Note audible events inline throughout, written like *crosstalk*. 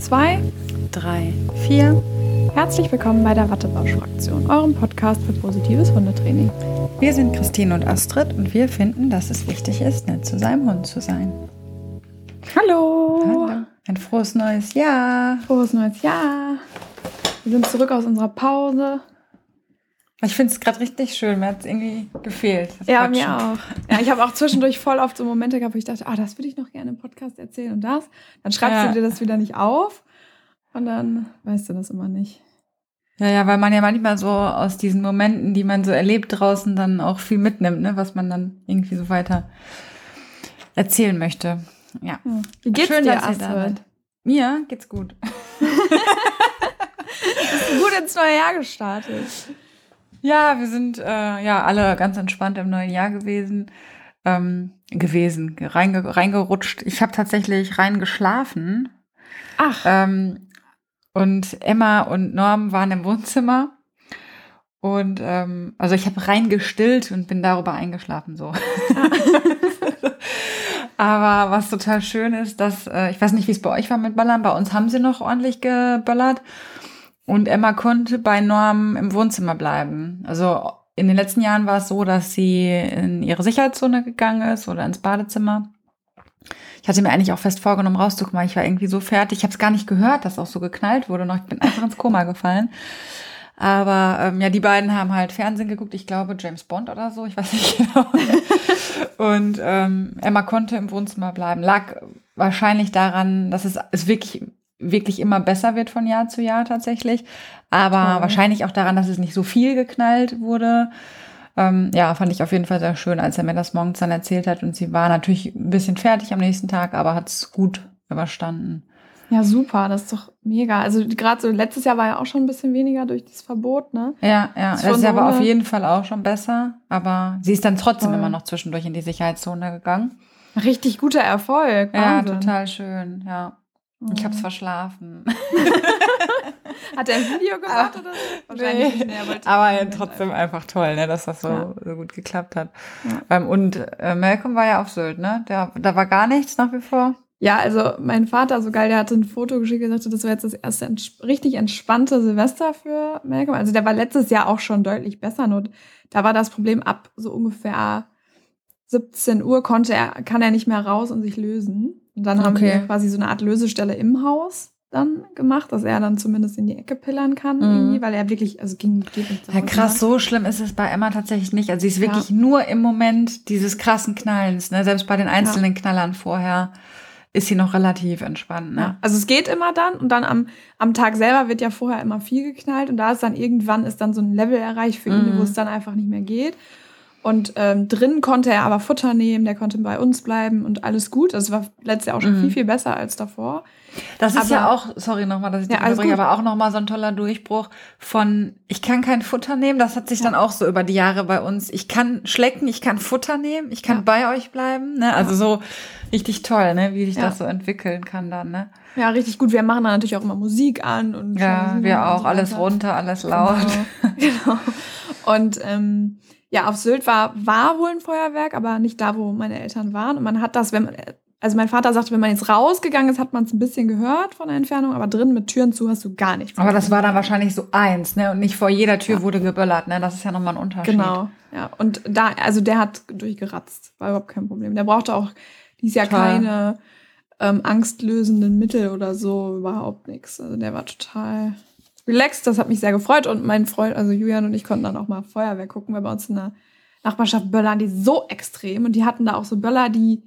zwei, drei, vier. Herzlich willkommen bei der Wattebausch-Fraktion, eurem Podcast für positives Hundetraining. Wir sind Christine und Astrid und wir finden, dass es wichtig ist, nett zu seinem Hund zu sein. Hallo! Hallo. Ein frohes neues Jahr. Frohes neues Jahr. Wir sind zurück aus unserer Pause. Ich finde es gerade richtig schön. Mir hat es irgendwie gefehlt. Ja, Quatschen. mir auch. Ja, ich habe auch zwischendurch voll oft so Momente gehabt, wo ich dachte, ah, das würde ich noch gerne im Podcast erzählen und das. Dann schreibst ja. du dir das wieder nicht auf und dann weißt du das immer nicht. Ja, ja, weil man ja manchmal so aus diesen Momenten, die man so erlebt draußen, dann auch viel mitnimmt, ne, was man dann irgendwie so weiter erzählen möchte. Ja. ja. Wie geht's Schön, dir, Astrid? Mir geht's gut. *laughs* Bist du gut ins neue Jahr gestartet? Ja, wir sind äh, ja alle ganz entspannt im neuen Jahr gewesen. Ähm, gewesen, reinge reingerutscht. Ich habe tatsächlich reingeschlafen. Ach. Ähm, und Emma und Norm waren im Wohnzimmer. Und ähm, also ich habe reingestillt und bin darüber eingeschlafen so. *laughs* *laughs* Aber was total schön ist, dass, äh, ich weiß nicht, wie es bei euch war mit Böllern, bei uns haben sie noch ordentlich geböllert. Und Emma konnte bei Norm im Wohnzimmer bleiben. Also in den letzten Jahren war es so, dass sie in ihre Sicherheitszone gegangen ist oder ins Badezimmer. Ich hatte mir eigentlich auch fest vorgenommen, rauszukommen, ich war irgendwie so fertig. Ich habe es gar nicht gehört, dass auch so geknallt wurde. Noch ich bin einfach ins Koma gefallen. Aber ähm, ja, die beiden haben halt Fernsehen geguckt. Ich glaube James Bond oder so. Ich weiß nicht *laughs* genau. Und ähm, Emma konnte im Wohnzimmer bleiben. Lag wahrscheinlich daran, dass es, es wirklich wirklich immer besser wird von Jahr zu Jahr tatsächlich. Aber Toll. wahrscheinlich auch daran, dass es nicht so viel geknallt wurde. Ähm, ja, fand ich auf jeden Fall sehr schön, als er mir das morgens dann erzählt hat. Und sie war natürlich ein bisschen fertig am nächsten Tag, aber hat es gut überstanden. Ja, super, das ist doch mega. Also gerade so letztes Jahr war ja auch schon ein bisschen weniger durch das Verbot, ne? Ja, ja. Das Jahr war auf jeden Fall auch schon besser, aber sie ist dann trotzdem Toll. immer noch zwischendurch in die Sicherheitszone gegangen. Richtig guter Erfolg. Wahnsinn. Ja, total schön, ja. Ich habe es mhm. verschlafen. *laughs* Hat er ein Video gemacht oder so? Wahrscheinlich nee. nicht mehr. Aber ja, trotzdem einfach toll, ne, dass das so, ja. so gut geklappt hat. Ja. Ähm, und äh, Malcolm war ja auf Sylt, ne? Der, da war gar nichts nach wie vor. Ja, also mein Vater, so geil, der hatte ein Foto geschickt und sagte, das war jetzt das erste ents richtig entspannte Silvester für Malcolm. Also der war letztes Jahr auch schon deutlich besser. Nur da war das Problem ab so ungefähr 17 Uhr konnte er, kann er nicht mehr raus und sich lösen. Und dann haben wir quasi so eine Art Lösestelle im Haus dann gemacht, dass er dann zumindest in die Ecke pillern kann, mhm. irgendwie, weil er wirklich, also ging, geht nicht Ja, krass, so schlimm ist es bei Emma tatsächlich nicht. Also sie ist wirklich ja. nur im Moment dieses krassen Knallens, ne? Selbst bei den einzelnen ja. Knallern vorher ist sie noch relativ entspannt. Ne? Ja. Also es geht immer dann und dann am, am Tag selber wird ja vorher immer viel geknallt und da ist dann irgendwann ist dann so ein Level erreicht für ihn, mhm. wo es dann einfach nicht mehr geht. Und ähm, drin konnte er aber Futter nehmen, der konnte bei uns bleiben und alles gut. Das war letztes Jahr auch schon mhm. viel, viel besser als davor. Das ist aber, ja auch, sorry nochmal, dass ich ja, unterbreche, aber auch nochmal so ein toller Durchbruch von, ich kann kein Futter nehmen. Das hat sich ja. dann auch so über die Jahre bei uns, ich kann schlecken, ich kann Futter nehmen, ich kann ja. bei euch bleiben. Ne? Also so richtig toll, ne? wie sich das so entwickeln kann dann. Ne? Ja, richtig gut. Wir machen dann natürlich auch immer Musik an. und Ja, wir auch. Alles runter, alles laut. Genau. *laughs* genau. Und ähm, ja, auf Sylt war, war wohl ein Feuerwerk, aber nicht da, wo meine Eltern waren. Und man hat das, wenn man, also mein Vater sagte, wenn man jetzt rausgegangen ist, hat man es ein bisschen gehört von der Entfernung, aber drin mit Türen zu hast du gar nicht. Aber das war dann wahrscheinlich so eins, ne? Und nicht vor jeder Tür ja. wurde geböllert, ne? Das ist ja nochmal ein Unterschied. Genau, ja. Und da, also der hat durchgeratzt, war überhaupt kein Problem. Der brauchte auch dies Jahr keine ähm, angstlösenden Mittel oder so, überhaupt nichts. Also der war total relaxed. Das hat mich sehr gefreut. Und mein Freund, also Julian und ich konnten dann auch mal Feuerwehr gucken, weil bei uns in der Nachbarschaft böllern die so extrem. Und die hatten da auch so Böller, die,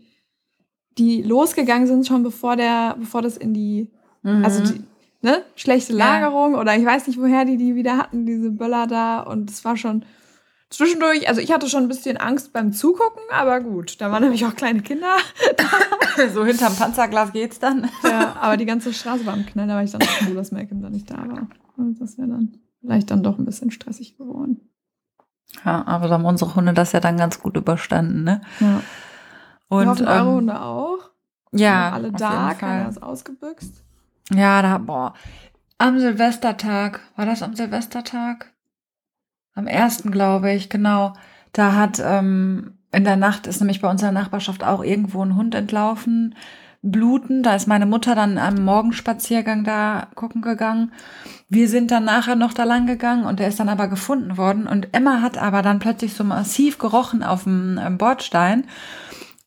die losgegangen sind schon bevor der, bevor das in die, mhm. also die, ne, schlechte Lagerung ja. oder ich weiß nicht, woher die die wieder hatten, diese Böller da. Und es war schon zwischendurch, also ich hatte schon ein bisschen Angst beim Zugucken, aber gut, da waren nämlich auch kleine Kinder. *laughs* so hinterm Panzerglas geht's dann. ja, aber die ganze Straße war am Knall, da war ich dann auch froh, dass Malcolm da nicht da war. Und das wäre dann vielleicht dann doch ein bisschen stressig geworden. Ja, aber da haben unsere Hunde das ja dann ganz gut überstanden, ne? Ja. Und eure ähm, Hunde auch? Ja. Alle da, keiner ist ausgebüxt. Ja, da, boah. Am Silvestertag, war das am Silvestertag? Am ersten, glaube ich, genau. Da hat ähm, in der Nacht ist nämlich bei unserer Nachbarschaft auch irgendwo ein Hund entlaufen bluten. Da ist meine Mutter dann am Morgenspaziergang da gucken gegangen. Wir sind dann nachher noch da lang gegangen und der ist dann aber gefunden worden. Und Emma hat aber dann plötzlich so massiv gerochen auf dem ähm, Bordstein.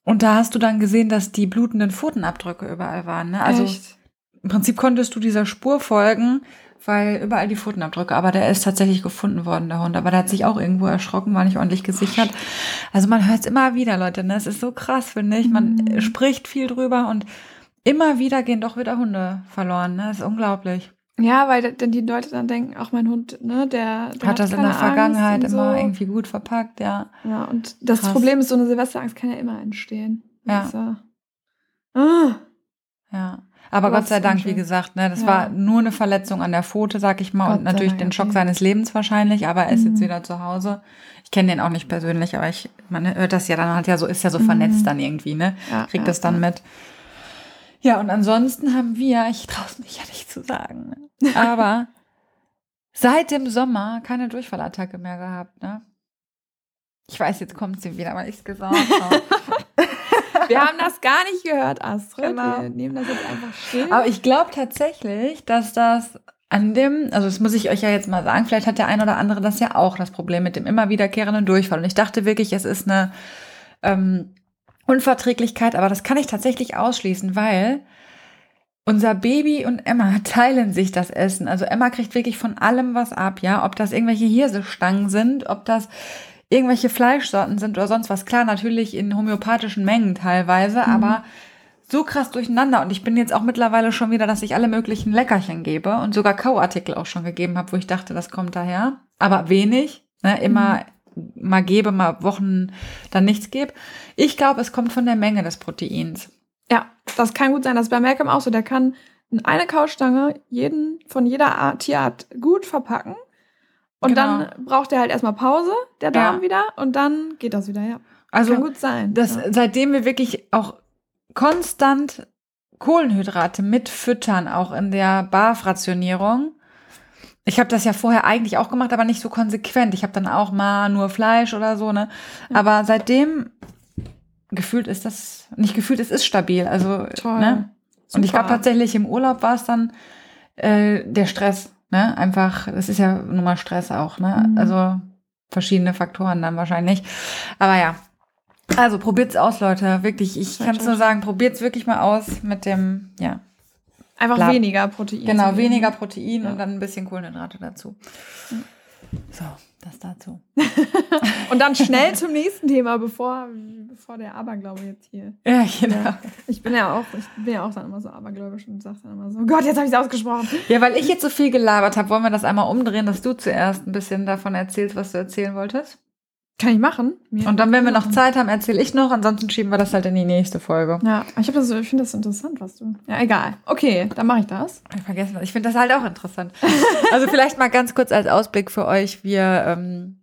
Und da hast du dann gesehen, dass die blutenden Pfotenabdrücke überall waren. Ne? Also Echt? im Prinzip konntest du dieser Spur folgen, weil überall die Pfotenabdrücke, aber der ist tatsächlich gefunden worden, der Hund. Aber der hat sich auch irgendwo erschrocken, war nicht ordentlich gesichert. Also man hört es immer wieder, Leute. Ne? Es ist so krass, finde ich. Man Mhm. spricht viel drüber und immer wieder gehen doch wieder Hunde verloren. Ne? Das ist unglaublich. Ja, weil denn die Leute dann denken, auch mein Hund, ne, der, der Hat das in der Vergangenheit Angst immer so. irgendwie gut verpackt, ja. Ja, und das Krass. Problem ist, so eine Silvesterangst kann ja immer entstehen. Ja. Das ja ah, Ja. Aber Gott sei Dank, wie gesagt, ne, das Ja. war nur eine Verletzung an der Pfote, sag ich mal, Gott und natürlich Dank, den Schock okay. seines Lebens wahrscheinlich, aber er ist jetzt Mhm. wieder zu Hause. Ich kenne den auch nicht persönlich, aber ich, man hört das ja dann halt ja so, ist ja so Mhm. vernetzt dann irgendwie, ne? ja, Kriegt ja, das dann mit. Ja, und ansonsten haben wir, ich traue es mich ja nicht zu sagen, ne, aber *laughs* seit dem Sommer keine Durchfallattacke mehr gehabt, ne? Ich weiß, jetzt kommt sie wieder, weil ich es gesagt *laughs* habe. Wir haben das gar nicht gehört, Astrid. Genau. Wir nehmen das jetzt einfach still. Aber ich glaube tatsächlich, dass das an dem, also das muss ich euch ja jetzt mal sagen, vielleicht hat der ein oder andere das ja auch, das Problem mit dem immer wiederkehrenden Durchfall. Und ich dachte wirklich, es ist eine ähm, Unverträglichkeit, aber das kann ich tatsächlich ausschließen, weil unser Baby und Emma *laughs* teilen sich das Essen. Also Emma kriegt wirklich von allem was ab, ja. Ob das irgendwelche Hirsestangen sind, ob das irgendwelche Fleischsorten sind oder sonst was. Klar, natürlich in homöopathischen Mengen teilweise, aber so krass durcheinander. Und ich bin jetzt auch mittlerweile schon wieder, dass ich alle möglichen Leckerchen gebe und sogar Kauartikel auch schon gegeben habe, wo ich dachte, das kommt daher. Aber wenig. Ne? Immer mal gebe, mal Wochen dann nichts gebe. Ich glaube, es kommt von der Menge des Proteins. ja, das kann gut sein. Das ist bei Malcolm auch so. Der kann in eine Kaustange jeden von jeder Art, Tierart gut verpacken. Und Genau. dann braucht er halt erstmal Pause, der Darm Ja. wieder. Und dann geht das wieder, ja. Also kann gut sein. Das, ja. seitdem wir wirklich auch konstant Kohlenhydrate mitfüttern, auch in der Barfrationierung. Ich habe das ja vorher eigentlich auch gemacht, aber nicht so konsequent. Ich habe dann auch mal nur Fleisch oder so, ne? Aber seitdem gefühlt ist das, nicht gefühlt, es ist stabil. Also, Toll. ne? Und ich Super. glaube tatsächlich im Urlaub war es dann äh, der Stress, ne? Einfach, das ist ja nun mal Stress auch, ne? Mhm. Also verschiedene Faktoren dann wahrscheinlich. Aber ja. Also probiert's aus, Leute. Wirklich, ich kann es nur sagen, probiert's wirklich mal aus mit dem, ja. Einfach Blab. weniger Protein. Genau, weniger. Protein Ja. und dann ein bisschen Kohlenhydrate dazu. So, das dazu. *laughs* Und dann schnell *laughs* zum nächsten Thema, bevor, bevor der Aberglaube jetzt hier. Ja, genau. Ja. Ich bin ja auch, ich bin ja auch dann immer so abergläubisch und sag dann immer so, Gott, jetzt habe ich es ausgesprochen. Ja, weil ich jetzt so viel gelabert habe, wollen wir das einmal umdrehen, dass du zuerst ein bisschen davon erzählst, was du erzählen wolltest. Kann ich machen. Mir- Und dann, wenn wir noch Zeit haben, erzähle ich noch, ansonsten schieben wir das halt in die nächste Folge. Ja, ich, das ich finde das interessant, was du. Ja, egal. Okay, dann mache ich das. Ich vergessen das. Ich finde das halt auch interessant. *laughs* Also vielleicht mal ganz kurz als Ausblick für euch. Wir ähm,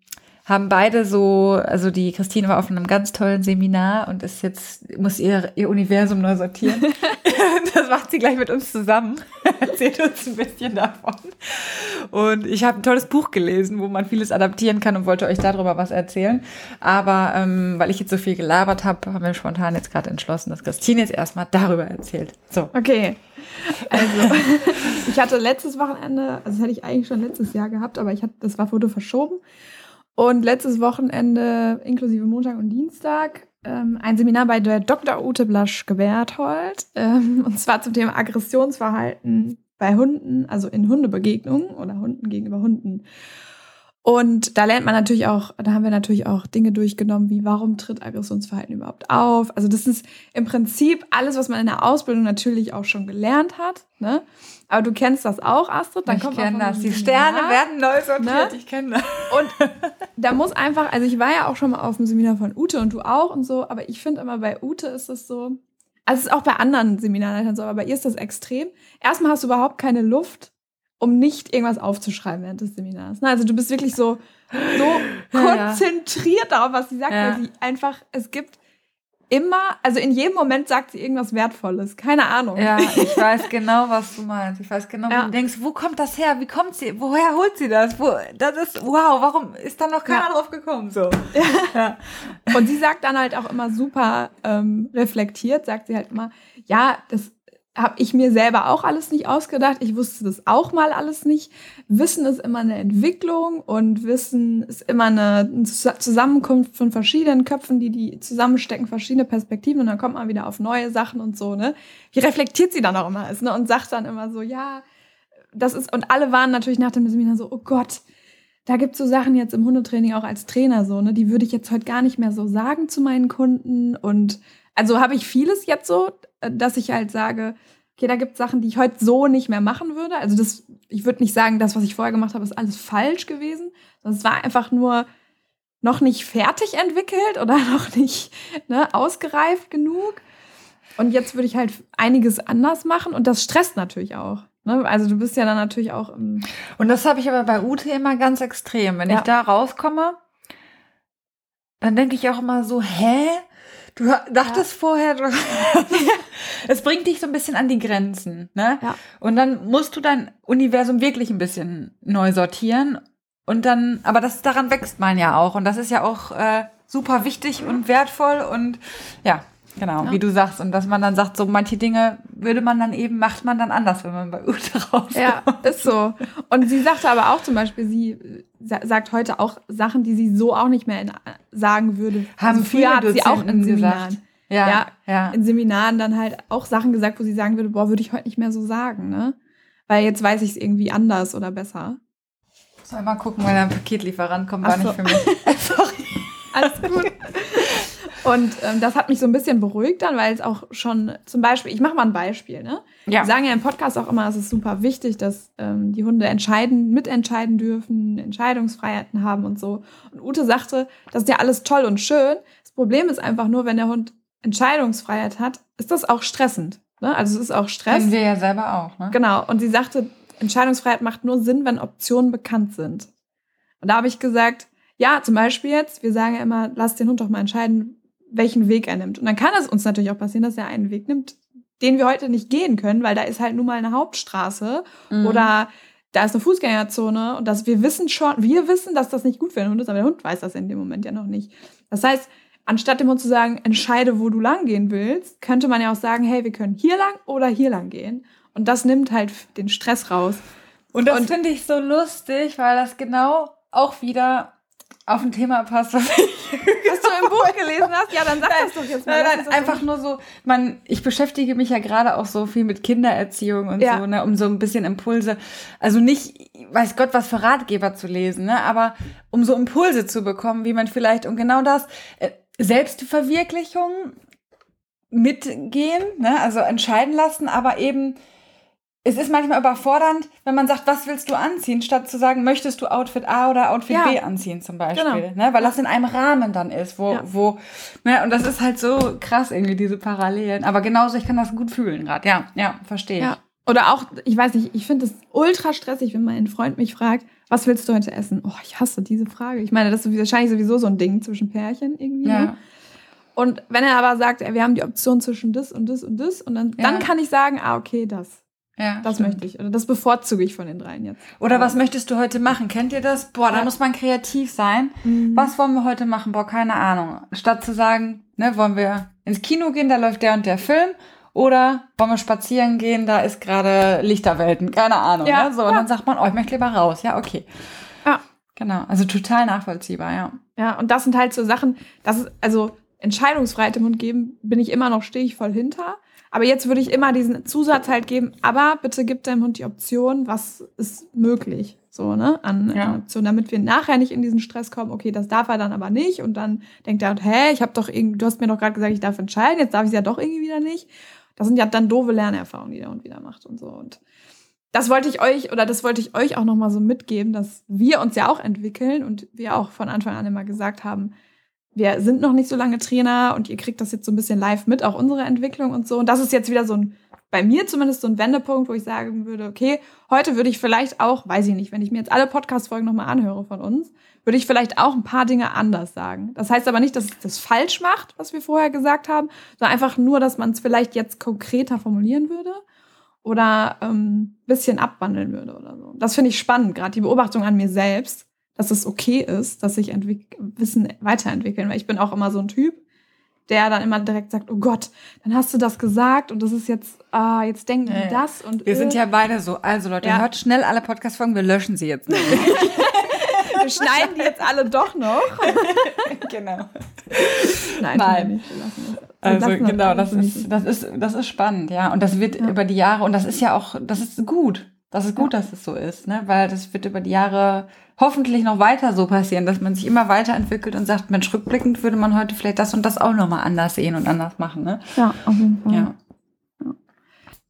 haben beide so, also die Christine war auf einem ganz tollen Seminar und ist jetzt, muss ihr, ihr Universum neu sortieren. *laughs* *laughs* das macht sie gleich mit uns zusammen. *laughs* Erzählt uns ein bisschen davon. Und ich habe ein tolles Buch gelesen, wo man vieles adaptieren kann und wollte euch darüber was erzählen. Aber ähm, weil ich jetzt so viel gelabert habe, haben wir spontan jetzt gerade entschlossen, dass Christine jetzt erstmal darüber erzählt. So. Okay. Also, ich hatte letztes Wochenende, also das hätte ich eigentlich schon letztes Jahr gehabt, aber ich hatte, das war wurde verschoben. Und letztes Wochenende, inklusive Montag und Dienstag, ähm, ein Seminar bei der Dr. Ute Blaschke-Berthold. Ähm, *laughs* und zwar zum Thema Aggressionsverhalten bei Hunden, also in Hundebegegnungen oder Hunden gegenüber Hunden. Und da lernt man natürlich auch, da haben wir natürlich auch Dinge durchgenommen, wie warum tritt Aggressionsverhalten überhaupt auf? Also das ist im Prinzip alles, was man in der Ausbildung natürlich auch schon gelernt hat. Ne? Aber du kennst das auch, Astrid. Dann ich kenne das. Die Seminar. Sterne werden neu sortiert. Ne? Ich kenne das. Und da muss einfach, also ich war ja auch schon mal auf dem Seminar von Ute und du auch und so, aber ich finde immer bei Ute ist es so, also es ist auch bei anderen Seminarleitern so, aber bei ihr ist das extrem. Erstmal hast du überhaupt keine Luft, um nicht irgendwas aufzuschreiben während des Seminars. Ne? Also du bist wirklich so, so Ja, ja. konzentriert darauf, was sie sagt, Ja. weil sie einfach, es gibt immer, also in jedem Moment sagt sie irgendwas Wertvolles. Keine Ahnung. Ja, *laughs* ich weiß genau, was du meinst. Ich weiß genau, Ja. wo du denkst, wo kommt das her? Wie kommt sie? Woher holt sie das? Wo, das ist, wow, warum ist da noch keiner Ja. drauf gekommen? So. *laughs* Ja. Und sie sagt dann halt auch immer super ähm, reflektiert, sagt sie halt immer, ja, das habe ich mir selber auch alles nicht ausgedacht. Ich wusste das auch mal alles nicht. Wissen ist immer eine Entwicklung und Wissen ist immer eine Zusammenkunft von verschiedenen Köpfen, die die zusammenstecken, verschiedene Perspektiven und dann kommt man wieder auf neue Sachen und so, ne? Wie reflektiert sie dann auch immer ist, ne? Und sagt dann immer so, ja, das ist, und alle waren natürlich nach dem Seminar so, oh Gott, da gibt's so Sachen jetzt im Hundetraining auch als Trainer so, ne? Die würde ich jetzt heute gar nicht mehr so sagen zu meinen Kunden und also habe ich vieles jetzt so, dass ich halt sage, okay, da gibt es Sachen, die ich heute so nicht mehr machen würde. Also das, ich würde nicht sagen, das, was ich vorher gemacht habe, ist alles falsch gewesen. Sondern es war einfach nur noch nicht fertig entwickelt oder *laughs* noch nicht ne, ausgereift genug. Und jetzt würde ich halt einiges anders machen und das stresst natürlich auch. Ne? Also du bist ja dann natürlich auch. und das habe ich aber bei Ute immer ganz extrem. Wenn ja. ich da rauskomme, dann denke ich auch immer so, hä? Du dachtest ja. vorher, du *laughs* es bringt dich so ein bisschen an die Grenzen, ne? Ja. Und dann musst du dein Universum wirklich ein bisschen neu sortieren. Und dann, aber das daran wächst man ja auch. Und das ist ja auch äh, super wichtig und wertvoll. Und ja, Genau, ja. wie du sagst. Und dass man dann sagt, so manche Dinge würde man dann eben, macht man dann anders, wenn man bei Ute *laughs* rauskommt. Ja, ist so. Und sie sagte aber auch zum Beispiel, sie sagt heute auch Sachen, die sie so auch nicht mehr in, sagen würde. Haben also früher hat sie auch in Seminaren. Ja, ja, ja, in Seminaren dann halt auch Sachen gesagt, wo sie sagen würde, boah, würde ich heute nicht mehr so sagen, ne? Weil jetzt weiß ich es irgendwie anders oder besser. Soll mal gucken, wenn ein Paketlieferant kommt, war so. nicht für mich. *laughs* Sorry. Alles gut. *laughs* Und ähm, das hat mich so ein bisschen beruhigt dann, weil es auch schon zum Beispiel, ich mache mal ein Beispiel, ne? Ja. Wir sagen ja im Podcast auch immer, es ist super wichtig, dass ähm, die Hunde entscheiden, mitentscheiden dürfen, Entscheidungsfreiheiten haben und so. Und Ute sagte, das ist ja alles toll und schön. Das Problem ist einfach nur, wenn der Hund Entscheidungsfreiheit hat, ist das auch stressend. Ne? Also es ist auch Stress. Kennen wir ja selber auch, ne? Genau. Und sie sagte, Entscheidungsfreiheit macht nur Sinn, wenn Optionen bekannt sind. Und da habe ich gesagt, ja, zum Beispiel jetzt, wir sagen ja immer, lass den Hund doch mal entscheiden, welchen Weg er nimmt. Und dann kann es uns natürlich auch passieren, dass er einen Weg nimmt, den wir heute nicht gehen können, weil da ist halt nun mal eine Hauptstraße mhm. oder da ist eine Fußgängerzone und dass wir wissen schon, wir wissen, dass das nicht gut für den Hund ist, aber der Hund weiß das in dem Moment ja noch nicht. Das heißt, anstatt dem Hund zu sagen, entscheide, wo du lang gehen willst, könnte man ja auch sagen, hey, wir können hier lang oder hier lang gehen. Und das nimmt halt den Stress raus. Und das finde ich so lustig, weil das genau auch wieder auf ein Thema passt, was, ich *laughs* was du im Buch gelesen hast. Ja, dann sag nein, das doch jetzt mal. Nein, nein, einfach nur so, man, ich beschäftige mich ja gerade auch so viel mit Kindererziehung und ja. so, ne, um so ein bisschen Impulse, also nicht, weiß Gott, was für Ratgeber zu lesen, ne, aber um so Impulse zu bekommen, wie man vielleicht um genau das, äh, Selbstverwirklichung mitgehen, ne, also entscheiden lassen, aber eben es ist manchmal überfordernd, wenn man sagt, was willst du anziehen, statt zu sagen, möchtest du Outfit A oder Outfit ja. B anziehen zum Beispiel, genau. ne? weil das in einem Rahmen dann ist, wo, ja. wo, ne? und das ist halt so krass irgendwie diese Parallelen. Aber genauso, ich kann das gut fühlen gerade. Ja, ja, verstehe. Ja. Oder auch, ich weiß nicht, ich finde es ultra stressig, wenn mein Freund mich fragt, was willst du heute essen? Oh, ich hasse diese Frage. Ich meine, das ist wahrscheinlich sowieso so ein Ding zwischen Pärchen irgendwie. Ja. Ne? Und wenn er aber sagt, ey, wir haben die Option zwischen das und das und das, und dann, ja. dann kann ich sagen, ah, okay, das. Ja, das stimmt. möchte ich. Oder das bevorzuge ich von den dreien jetzt. Oder was möchtest du heute machen? Kennt ihr das? Boah, da muss man kreativ sein. Mhm. Was wollen wir heute machen? Boah, keine Ahnung. Statt zu sagen, ne, wollen wir ins Kino gehen, da läuft der und der Film. Oder wollen wir spazieren gehen, da ist gerade Lichterwelten. Keine Ahnung. Ja, ne? So, ja. und dann sagt man, oh, ich möchte lieber raus. Ja, okay. Ja. Genau. Also total nachvollziehbar, ja. Ja, und das sind halt so Sachen, das ist, also Entscheidungsfreiheit im Mund geben, bin ich immer noch, stehe ich voll hinter. Aber jetzt würde ich immer diesen Zusatz halt geben, aber bitte gib deinem Hund die Option, was ist möglich. So, ne? An ja. Optionen, damit wir nachher nicht in diesen Stress kommen, okay, das darf er dann aber nicht. Und dann denkt er, hä, ich habe doch irgendwie, du hast mir doch gerade gesagt, ich darf entscheiden, jetzt darf ich es ja doch irgendwie wieder nicht. Das sind ja dann doofe Lernerfahrungen, die der Hund wieder macht und so. Und das wollte ich euch oder das wollte ich euch auch nochmal so mitgeben, dass wir uns ja auch entwickeln und wir auch von Anfang an immer gesagt haben, wir sind noch nicht so lange Trainer und ihr kriegt das jetzt so ein bisschen live mit, auch unsere Entwicklung und so. Und das ist jetzt wieder so ein, bei mir zumindest so ein Wendepunkt, wo ich sagen würde, okay, heute würde ich vielleicht auch, weiß ich nicht, wenn ich mir jetzt alle Podcast-Folgen nochmal anhöre von uns, würde ich vielleicht auch ein paar Dinge anders sagen. Das heißt aber nicht, dass es das falsch macht, was wir vorher gesagt haben, sondern einfach nur, dass man es vielleicht jetzt konkreter formulieren würde oder ähm, bisschen abwandeln würde oder so. Das finde ich spannend, gerade die Beobachtung an mir selbst dass es okay ist, dass sich Wissen weiterentwickeln. Weil ich bin auch immer so ein Typ, der dann immer direkt sagt, oh Gott, dann hast du das gesagt und das ist jetzt, ah, jetzt denken die Ja. das und Wir äh, sind ja beide so. Also Leute, Ja. hört schnell alle Podcast-Folgen, wir löschen sie jetzt nicht. *laughs* wir schneiden die jetzt alle doch noch. *laughs* genau. Nein, Nein. das. Also genau, das ist, das ist, das ist spannend, ja. Und das wird Ja. über die Jahre, und das ist ja auch, das ist gut. Das ist gut, dass es so ist, ne? Weil das wird über die Jahre hoffentlich noch weiter so passieren, dass man sich immer weiterentwickelt und sagt, Mensch, rückblickend würde man heute vielleicht das und das auch nochmal anders sehen und anders machen, ne? Ja, auf jeden Fall. Ja.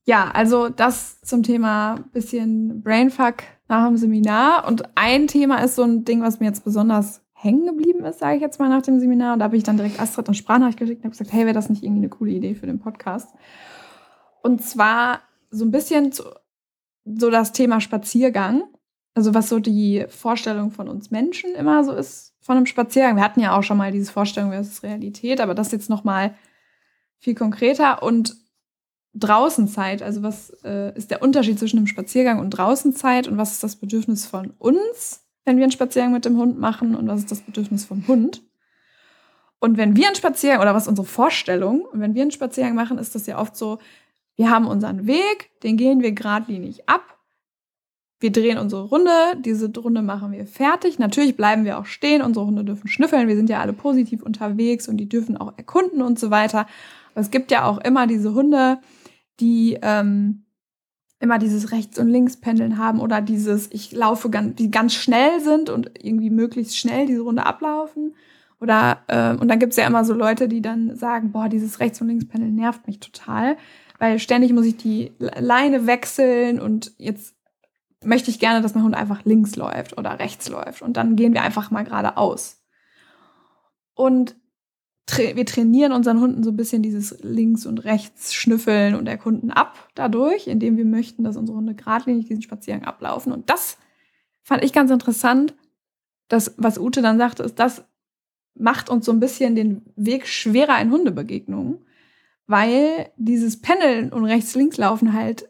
Ja, also das zum Thema bisschen Brainfuck nach dem Seminar. Und ein Thema ist so ein Ding, was mir jetzt besonders hängen geblieben ist, sage ich jetzt mal nach dem Seminar. Und da habe ich dann direkt Astrid eine Sprachnachricht geschickt und habe gesagt, hey, wäre das nicht irgendwie eine coole Idee für den Podcast? Und zwar so ein bisschen zu, so das Thema Spaziergang. Also was so die Vorstellung von uns Menschen immer so ist von einem Spaziergang. Wir hatten ja auch schon mal diese Vorstellung versus Realität, aber das jetzt noch mal viel konkreter und Draußenzeit. Also was äh, ist der Unterschied zwischen einem Spaziergang und Draußenzeit und was ist das Bedürfnis von uns, wenn wir einen Spaziergang mit dem Hund machen und was ist das Bedürfnis vom Hund? Und wenn wir einen Spaziergang oder was unsere Vorstellung wenn wir einen Spaziergang machen, ist das ja oft so, wir haben unseren Weg, den gehen wir geradlinig ab. Wir drehen unsere Runde, diese Runde machen wir fertig. Natürlich bleiben wir auch stehen, unsere Hunde dürfen schnüffeln, wir sind ja alle positiv unterwegs und die dürfen auch erkunden und so weiter. Aber es gibt ja auch immer diese Hunde, die ähm, immer dieses Rechts- und Links-Pendeln haben oder dieses, ich laufe ganz, die ganz schnell sind und irgendwie möglichst schnell diese Runde ablaufen. Oder ähm, und dann gibt's ja immer so Leute, die dann sagen, boah, dieses Rechts- und Links-Pendeln nervt mich total, weil ständig muss ich die Leine wechseln und jetzt möchte ich gerne, dass mein Hund einfach links läuft oder rechts läuft. Und dann gehen wir einfach mal geradeaus. Und tra wir trainieren unseren Hunden so ein bisschen dieses links und rechts schnüffeln und erkunden ab dadurch, indem wir möchten, dass unsere Hunde geradlinig diesen Spaziergang ablaufen. Und das fand ich ganz interessant, dass, was Ute dann sagte, ist, das macht uns so ein bisschen den Weg schwerer in Hundebegegnungen, weil dieses Pendeln und rechts-links-Laufen halt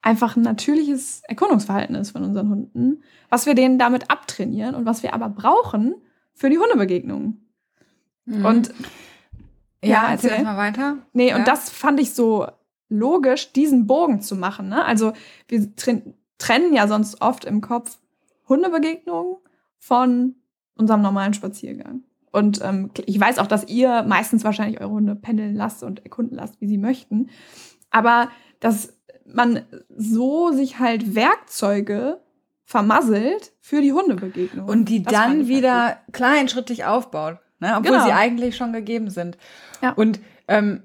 einfach ein natürliches Erkundungsverhalten ist von unseren Hunden, was wir denen damit abtrainieren und was wir aber brauchen für die Hundebegegnungen. Mhm. Und ja, Ja, erzähl erzähl. mal weiter. nee, Ja. und das fand ich so logisch, diesen Bogen zu machen. Ne? Also wir tren trennen ja sonst oft im Kopf Hundebegegnungen von unserem normalen Spaziergang. Und ähm, ich weiß auch, dass ihr meistens wahrscheinlich eure Hunde pendeln lasst und erkunden lasst, wie sie möchten. Aber dass man so sich halt Werkzeuge vermasselt für die Hundebegegnung. Und die Das dann halt wieder kleinschrittig aufbaut, ne? obwohl Genau. sie eigentlich schon gegeben sind. Ja. Und ähm,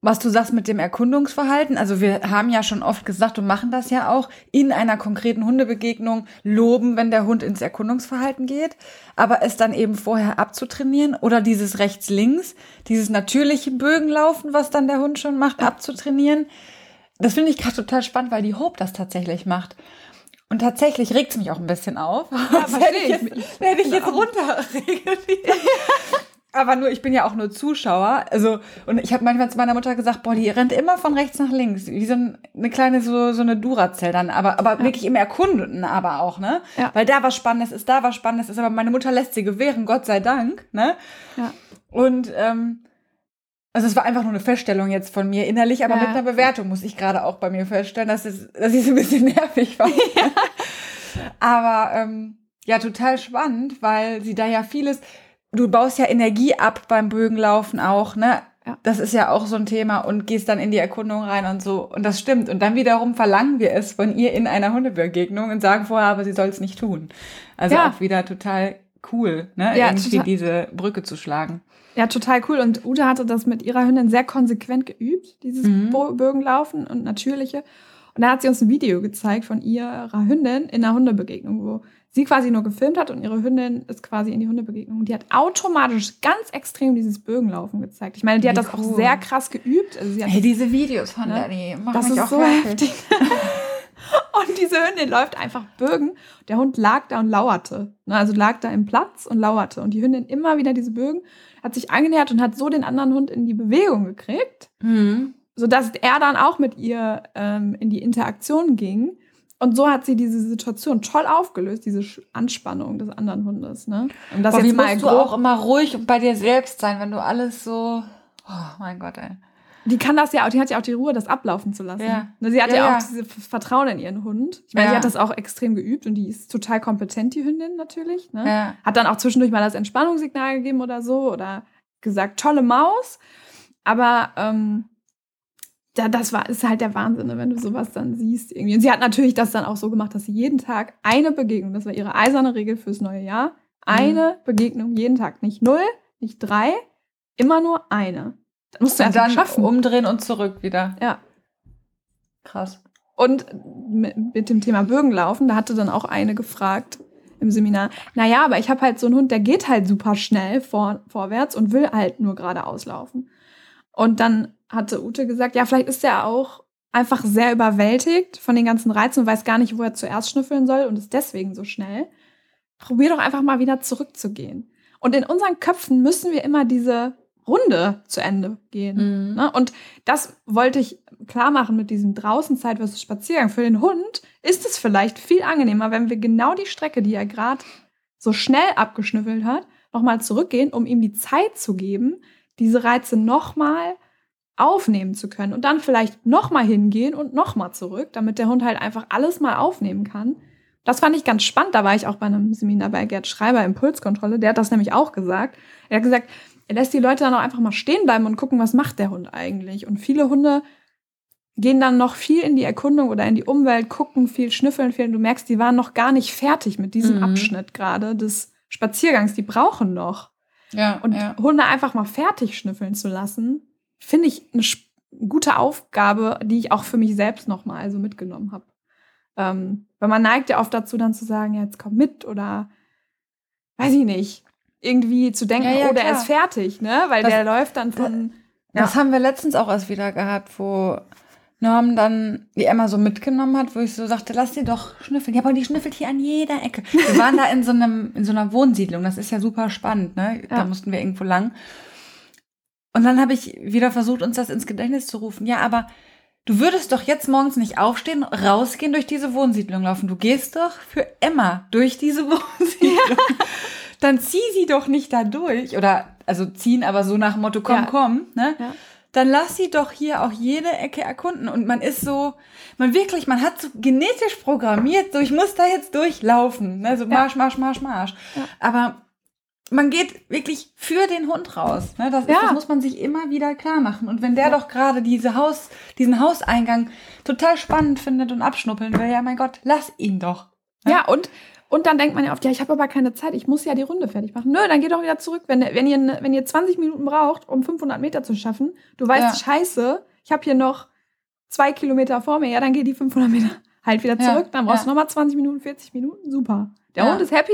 was du sagst mit dem Erkundungsverhalten, also wir haben ja schon oft gesagt und machen das ja auch, in einer konkreten Hundebegegnung loben, wenn der Hund ins Erkundungsverhalten geht, aber es dann eben vorher abzutrainieren oder dieses rechts-links, dieses natürliche Bögenlaufen, was dann der Hund schon macht, abzutrainieren. Das finde ich gerade total spannend, weil die Hope das tatsächlich macht. Und tatsächlich regt es mich auch ein bisschen auf. das *laughs* hätte ich. jetzt, hätte ich jetzt runterregelt. *laughs* Aber nur, ich bin ja auch nur Zuschauer. Also, und ich habe manchmal zu meiner Mutter gesagt, boah, die rennt immer von rechts nach links. Wie so ein, eine kleine, so, so eine Duracell dann. Aber, aber wirklich im Erkunden aber auch, ne? Ja. Weil da was Spannendes ist, da was Spannendes ist. Aber meine Mutter lässt sie gewähren, Gott sei Dank, ne? Ja. Und, ähm, also es war einfach nur eine Feststellung jetzt von mir innerlich, aber Ja. mit einer Bewertung muss ich gerade auch bei mir feststellen, dass, es, dass ich so ein bisschen *laughs* nervig war. Aber ähm, ja, total spannend, weil sie da ja vieles, du baust ja Energie ab beim Bögenlaufen auch, ne? Ja. Das ist ja auch so ein Thema und gehst dann in die Erkundung rein und so. Und das stimmt. Und dann wiederum verlangen wir es von ihr in einer Hundebegegnung und sagen vorher, aber sie soll es nicht tun. Also Ja. auch wieder total cool, ne? Ja, Irgendwie diese Brücke zu schlagen. Ja, total cool. Und Ute hatte das mit ihrer Hündin sehr konsequent geübt, dieses Mhm. Bögenlaufen und natürliche. Und da hat sie uns ein Video gezeigt von ihrer Hündin in einer Hundebegegnung, wo sie quasi nur gefilmt hat und ihre Hündin ist quasi in die Hundebegegnung. Und die hat automatisch ganz extrem dieses Bögenlaufen gezeigt. Ich meine, die hat Wie das auch cool. sehr krass geübt. Also hat Hey, diese Videos von Ne? die machen das mich ist auch so heftig. *laughs* und diese Hündin läuft einfach Bögen. Der Hund lag da und lauerte. Ne, Also lag da im Platz und lauerte. Und die Hündin immer wieder diese Bögen, hat sich angenähert und hat so den anderen Hund in die Bewegung gekriegt, Mhm. sodass er dann auch mit ihr ähm, in die Interaktion ging. Und so hat sie diese Situation toll aufgelöst, diese Anspannung des anderen Hundes. Ne? Und das Boah, jetzt musst du auch immer ruhig bei dir selbst sein, wenn du alles so Oh mein Gott, ey. Die kann das ja auch, die hat ja auch die Ruhe, das ablaufen zu lassen. Ja. Ne, Sie hat ja, Ja, auch ja. dieses Vertrauen in ihren Hund. Ich meine, sie hat das auch extrem geübt und die ist total kompetent, die Hündin natürlich. Ne? Ja. Hat dann auch zwischendurch mal das Entspannungssignal gegeben oder so oder gesagt, tolle Maus. Aber ähm, da, das war, ist halt der Wahnsinn, ne, wenn du sowas dann siehst. Irgendwie. Und sie hat natürlich das dann auch so gemacht, dass sie jeden Tag eine Begegnung, das war ihre eiserne Regel fürs neue Jahr, eine Mhm. Begegnung jeden Tag. Nicht null, nicht drei, immer nur eine. Das musst du Und dann schaffen. umdrehen und zurück wieder. Ja. Krass. Und mit, dem Thema Bögenlaufen, da hatte dann auch eine gefragt im Seminar, naja, aber ich habe halt so einen Hund, der geht halt super schnell vor, vorwärts und will halt nur geradeaus laufen. Und dann hatte Ute gesagt, ja, vielleicht ist er auch einfach sehr überwältigt von den ganzen Reizen und weiß gar nicht, wo er zuerst schnüffeln soll und ist deswegen so schnell. Probier doch einfach mal wieder zurückzugehen. Und in unseren Köpfen müssen wir immer diese Runde zu Ende gehen. Mhm. Ne? Und das wollte ich klar machen mit diesem Draußenzeit versus Spaziergang. Für den Hund ist es vielleicht viel angenehmer, wenn wir genau die Strecke, die er gerade so schnell abgeschnüffelt hat, nochmal zurückgehen, um ihm die Zeit zu geben, diese Reize nochmal aufnehmen zu können und dann vielleicht nochmal hingehen und nochmal zurück, damit der Hund halt einfach alles mal aufnehmen kann. Das fand ich ganz spannend. Da war ich auch bei einem Seminar bei Gerd Schreiber, Impulskontrolle. Der hat das nämlich auch gesagt. Er hat gesagt, er lässt die Leute dann auch einfach mal stehen bleiben und gucken, was macht der Hund eigentlich. Und viele Hunde gehen dann noch viel in die Erkundung oder in die Umwelt, gucken viel, schnüffeln viel. Und du merkst, die waren noch gar nicht fertig mit diesem Mhm. Abschnitt gerade des Spaziergangs. Die brauchen noch. Ja. Und ja. Hunde einfach mal fertig schnüffeln zu lassen, finde ich eine gute Aufgabe, die ich auch für mich selbst nochmal so mitgenommen habe. Ähm, weil man neigt ja oft dazu, dann zu sagen, ja, jetzt komm mit oder weiß ich nicht. Irgendwie zu denken, Ja, ja, oh, der klar. ist fertig, ne? Weil Das- der läuft dann von. Das haben wir letztens auch erst wieder gehabt, wo Norm dann die Emma so mitgenommen hat, wo ich so sagte, lass sie doch schnüffeln. Ja, aber die schnüffelt hier an jeder Ecke. Wir waren da in so einem, in so einer Wohnsiedlung. Das ist ja super spannend, ne? Da Ja. mussten wir irgendwo lang. Und dann habe ich wieder versucht, uns das ins Gedächtnis zu rufen. Ja, aber du würdest doch jetzt morgens nicht aufstehen, rausgehen, durch diese Wohnsiedlung laufen. Du gehst doch für Emma durch diese *laughs* Wohnsiedlung. Dann zieh sie doch nicht da durch. Oder, also ziehen, aber so nach Motto, komm, Ja. komm, ne? Ja. Dann lass sie doch hier auch jede Ecke erkunden. Und man ist so, man wirklich, man hat so genetisch programmiert, so ich muss da jetzt durchlaufen. Ne? So Marsch, Marsch, Marsch, Marsch. Ja. Aber man geht wirklich für den Hund raus. Ne? Das, ist, Ja. das muss man sich immer wieder klar machen. Und wenn der doch gerade diese Haus, diesen Hauseingang total spannend findet und abschnuppeln will, ja mein Gott, lass ihn doch. Ja, und, und dann denkt man ja oft, ja, ich habe aber keine Zeit, ich muss ja die Runde fertig machen. Nö, dann geht doch wieder zurück. Wenn, wenn, ihr, wenn ihr 20 Minuten braucht, um 500 Meter zu schaffen, du weißt, Ja. scheiße, ich habe hier noch zwei Kilometer vor mir, ja, dann geht die 500 Meter *laughs* halt wieder Ja, zurück. Dann brauchst du ja. nochmal 20 Minuten, 40 Minuten, super. Der Ja. Hund ist happy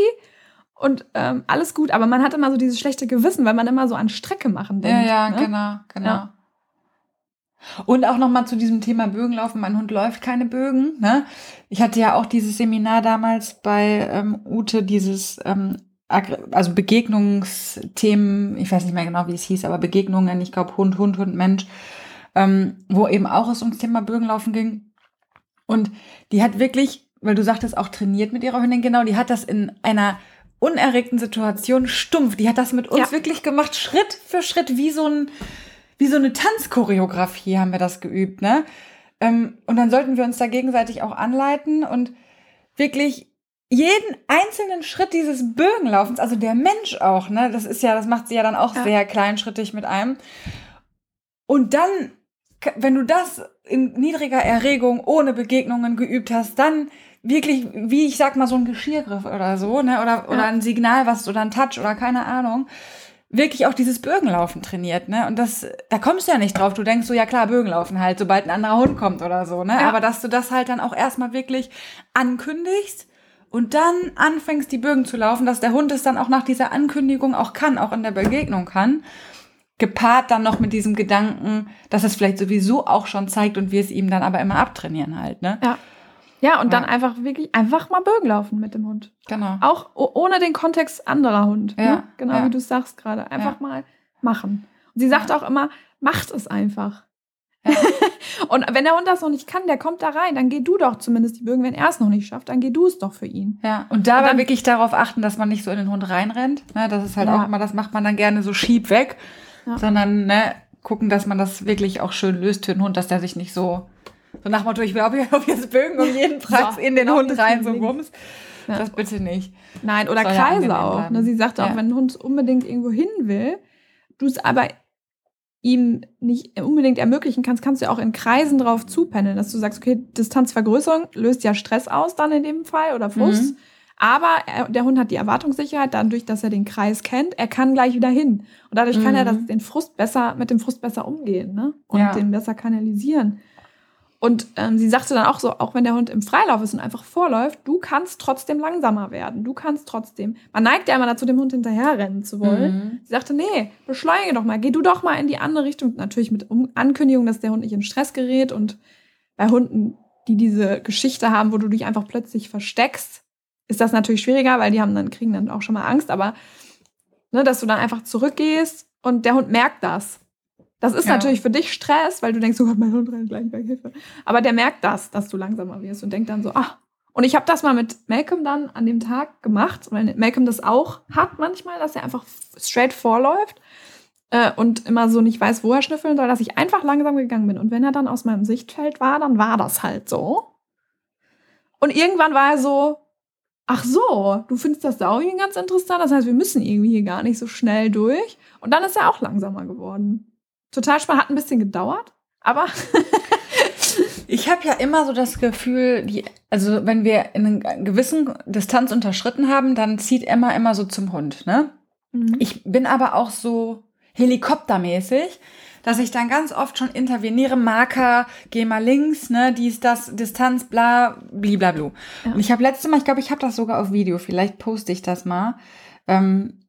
und ähm, alles gut, aber man hat immer so dieses schlechte Gewissen, weil man immer so an Strecke machen denkt. ja, ja, ne? genau, genau. Und auch nochmal zu diesem Thema Bögenlaufen. Mein Hund läuft keine Bögen. Ne? Ich hatte ja auch dieses Seminar damals bei ähm, Ute, dieses, ähm, also Begegnungsthemen, ich weiß nicht mehr genau, wie es hieß, aber Begegnungen, ich glaube Hund, Hund, Hund, Mensch, ähm, wo eben auch es ums Thema Bögenlaufen ging. Und die hat wirklich, weil du sagtest, auch trainiert mit ihrer Hündin, genau, die hat das in einer unerregten Situation stumpf. Die hat das mit uns Ja. wirklich gemacht, Schritt für Schritt, wie so ein, wie so eine Tanzchoreografie haben wir das geübt, ne? Ähm, und dann sollten wir uns da gegenseitig auch anleiten und wirklich jeden einzelnen Schritt dieses Bögenlaufens, also der Mensch auch, ne? Das ist ja, das macht sie ja dann auch Ja. sehr kleinschrittig mit einem. Und dann, wenn du das in niedriger Erregung ohne Begegnungen geübt hast, dann wirklich, wie ich sag mal, so ein Geschirrgriff oder so, ne? Oder, oder Ja. ein Signal, was oder ein Touch oder keine Ahnung, wirklich auch dieses Bögenlaufen trainiert, ne? Und das, da kommst du ja nicht drauf. Du denkst so, ja klar, Bögenlaufen halt, sobald ein anderer Hund kommt oder so, ne? Ja. Aber dass du das halt dann auch erstmal wirklich ankündigst und dann anfängst, die Bögen zu laufen, dass der Hund es dann auch nach dieser Ankündigung auch kann, auch in der Begegnung kann. Gepaart dann noch mit diesem Gedanken, dass es vielleicht sowieso auch schon zeigt und wir es ihm dann aber immer abtrainieren halt, ne? Ja. Ja, und dann Ja. einfach wirklich, einfach mal Bögen laufen mit dem Hund. Genau. Auch ohne den Kontext anderer Hund. Ja, Ne? Genau ja. wie du es sagst gerade. Einfach mal machen. Und sie sagt auch immer, macht es einfach. *laughs* Und wenn der Hund das noch nicht kann, der kommt da rein, dann geh du doch zumindest die Bögen. Wenn er es noch nicht schafft, dann geh du es doch für ihn. Ja, und dabei Und dann- wirklich darauf achten, dass man nicht so in den Hund reinrennt. Ne, das ist halt auch immer, das macht man dann gerne so schieb weg. Sondern, ne, gucken, dass man das wirklich auch schön löst für den Hund, dass der sich nicht so, so nach Motto, ich will auf jetzt Bögen um jeden Preis So, in den Hund ein rein, so rums. Ja. Das bitte nicht. Nein, oder Soll ja Kreise angenehm auch. Ne? Sie sagte auch, Ja. wenn ein Hund unbedingt irgendwo hin will, du es aber ihm nicht unbedingt ermöglichen kannst, kannst du ja auch in Kreisen drauf zupendeln, dass du sagst, okay, Distanzvergrößerung löst ja Stress aus dann in dem Fall oder Frust. Mhm. Aber er, der Hund hat die Erwartungssicherheit dadurch, dass er den Kreis kennt. Er kann gleich wieder hin. Und dadurch kann Mhm. er das, den Frust besser, mit dem Frust besser umgehen ne? und Ja. den besser kanalisieren. Und ähm, sie sagte dann auch so, auch wenn der Hund im Freilauf ist und einfach vorläuft, du kannst trotzdem langsamer werden. Du kannst trotzdem. Man neigt ja immer dazu, dem Hund hinterherrennen zu wollen. Mhm. Sie sagte, nee, beschleunige doch mal, geh du doch mal in die andere Richtung. Natürlich mit Ankündigung, dass der Hund nicht in Stress gerät. Und bei Hunden, die diese Geschichte haben, wo du dich einfach plötzlich versteckst, ist das natürlich schwieriger, weil die haben dann, kriegen dann auch schon mal Angst. Aber ne, dass du dann einfach zurückgehst und der Hund merkt das. Das ist Ja. natürlich für dich Stress, weil du denkst, oh Gott, mein Hund rennt gleich weg, Hilfe. Aber der merkt das, dass du langsamer wirst und denkt dann so, ah. Und ich habe das mal mit Malcolm dann an dem Tag gemacht, weil Malcolm das auch hat manchmal, dass er einfach straight vorläuft äh, und immer so nicht weiß, wo er schnüffeln soll, dass ich einfach langsam gegangen bin. Und wenn er dann aus meinem Sichtfeld war, dann war das halt so. Und irgendwann war er so, ach so, du findest das da auch irgendwie ganz interessant. Das heißt, wir müssen irgendwie hier gar nicht so schnell durch. Und dann ist er auch langsamer geworden. Total spannend, hat ein bisschen gedauert, aber *laughs* Ich habe ja immer so das Gefühl, die, also wenn wir in einer gewissen Distanz unterschritten haben, dann zieht Emma immer so zum Hund, ne? Ich bin aber auch so helikoptermäßig, dass ich dann ganz oft schon interveniere, Marker, geh mal links, ne, dies, das, Distanz, bla, bliblablu. Ja. Und ich habe letztes Mal, ich glaube, ich habe das sogar auf Video, vielleicht poste ich das mal ähm,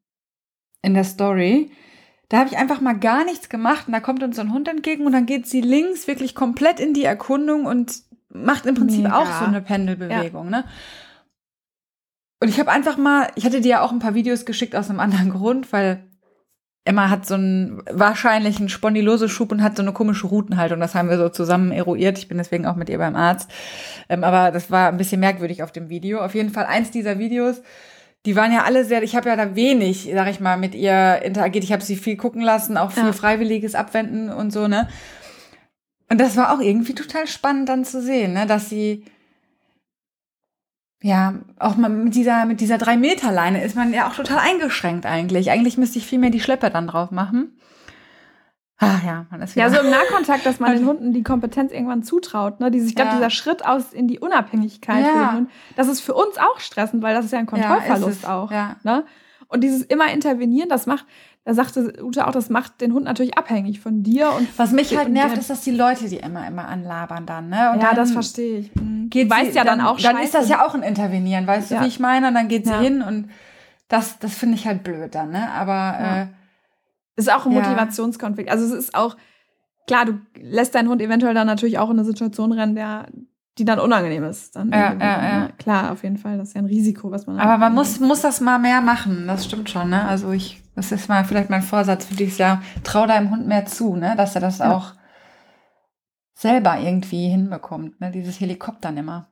in der Story. Da habe ich einfach mal gar nichts gemacht und da kommt uns so ein Hund entgegen und dann geht sie links wirklich komplett in die Erkundung und macht im Prinzip Mega. auch so eine Pendelbewegung, ne? Und ich habe einfach mal, ich hatte dir ja auch ein paar Videos geschickt aus einem anderen Grund, weil Emma hat so einen wahrscheinlichen Spondyloseschub und hat so eine komische Routenhaltung. Das haben wir so zusammen eruiert. Ich bin deswegen auch mit ihr beim Arzt. Ähm, aber das war ein bisschen merkwürdig auf dem Video. Auf jeden Fall eins dieser Videos. Die waren ja alle sehr, ich habe ja da wenig, sag ich mal, mit ihr interagiert. Ich habe sie viel gucken lassen, auch viel Ja. freiwilliges Abwenden und so, ne? Und das war auch irgendwie total spannend dann zu sehen, ne? Dass sie, ja, auch mal mit dieser, mit dieser drei Meter Leine ist man ja auch total eingeschränkt eigentlich. Eigentlich müsste ich viel mehr die Schleppe dann drauf machen. Ach ja, man ist wieder. Ja, so im Nahkontakt, dass man *laughs* den Hunden die Kompetenz irgendwann zutraut. Ne? Dieses, ich glaube, Ja. dieser Schritt aus in die Unabhängigkeit für Ja. den Hund, das ist für uns auch stressend, weil das ist ja ein Kontrollverlust ist es. auch. Ja. Ne? Und dieses immer intervenieren, das macht, da sagte Ute auch, das macht den Hund natürlich abhängig von dir. Und Was mich halt nervt, ist, dass die Leute die immer, immer anlabern dann, ne? Und ja, dann das verstehe ich. Mhm. Geht du weißt ja dann, auch Dann ist das ja auch ein Intervenieren, weißt Ja. du, wie ich meine? Und dann geht sie Ja. hin und das, das finde ich halt blöd dann, ne? Aber Ja. äh, ist auch ein Ja. Motivationskonflikt. Also es ist auch, klar, du lässt deinen Hund eventuell dann natürlich auch in eine Situation rennen, der, die dann unangenehm ist. Dann Ja, ja, ja. ne? Klar, auf jeden Fall. Das ist ja ein Risiko, was man Aber man muss, muss das mal mehr machen, das stimmt schon, ne? Also ich, das ist mal vielleicht mein Vorsatz für dieses Jahr. Trau deinem Hund mehr zu, ne? Dass er das Ja. auch selber irgendwie hinbekommt, ne? Dieses Helikoptern immer.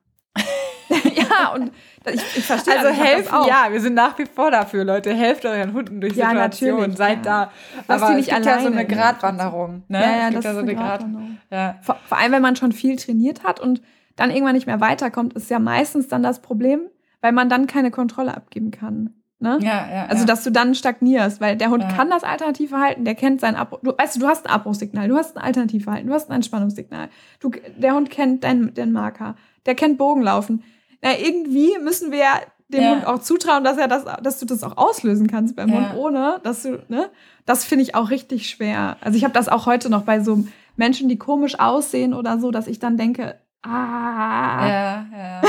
*laughs* ja, und ich, ich verstehe Also helfen, auch. ja, wir sind nach wie vor dafür, Leute. Helft euren Hunden durch Ja, Situationen, seid ja. da. Lass Aber es gibt ja so eine in der Gratwanderung, ne? Ja, ja, es gibt das ja so ist eine. Gratwanderung. Ja. Vor, vor allem, wenn man schon viel trainiert hat und dann irgendwann nicht mehr weiterkommt, ist ja meistens dann das Problem, weil man dann keine Kontrolle abgeben kann. Ne? Ja, ja. Also, dass du dann stagnierst, weil der Hund Ja. kann das Alternativverhalten, der kennt sein Abbruch. Du, weißt du, du hast ein Abbruchsignal, du hast ein Alternativverhalten, du hast ein Entspannungssignal. Du, der Hund kennt deinen, den Marker, der kennt Bogenlaufen. Na, irgendwie müssen wir dem Ja. Hund auch zutrauen, dass er das, dass du das auch auslösen kannst beim Ja. Hund, ohne dass du, ne? Das finde ich auch richtig schwer. Also ich habe das auch heute noch bei so Menschen, die komisch aussehen oder so, dass ich dann denke, ah, ja, *laughs* ja.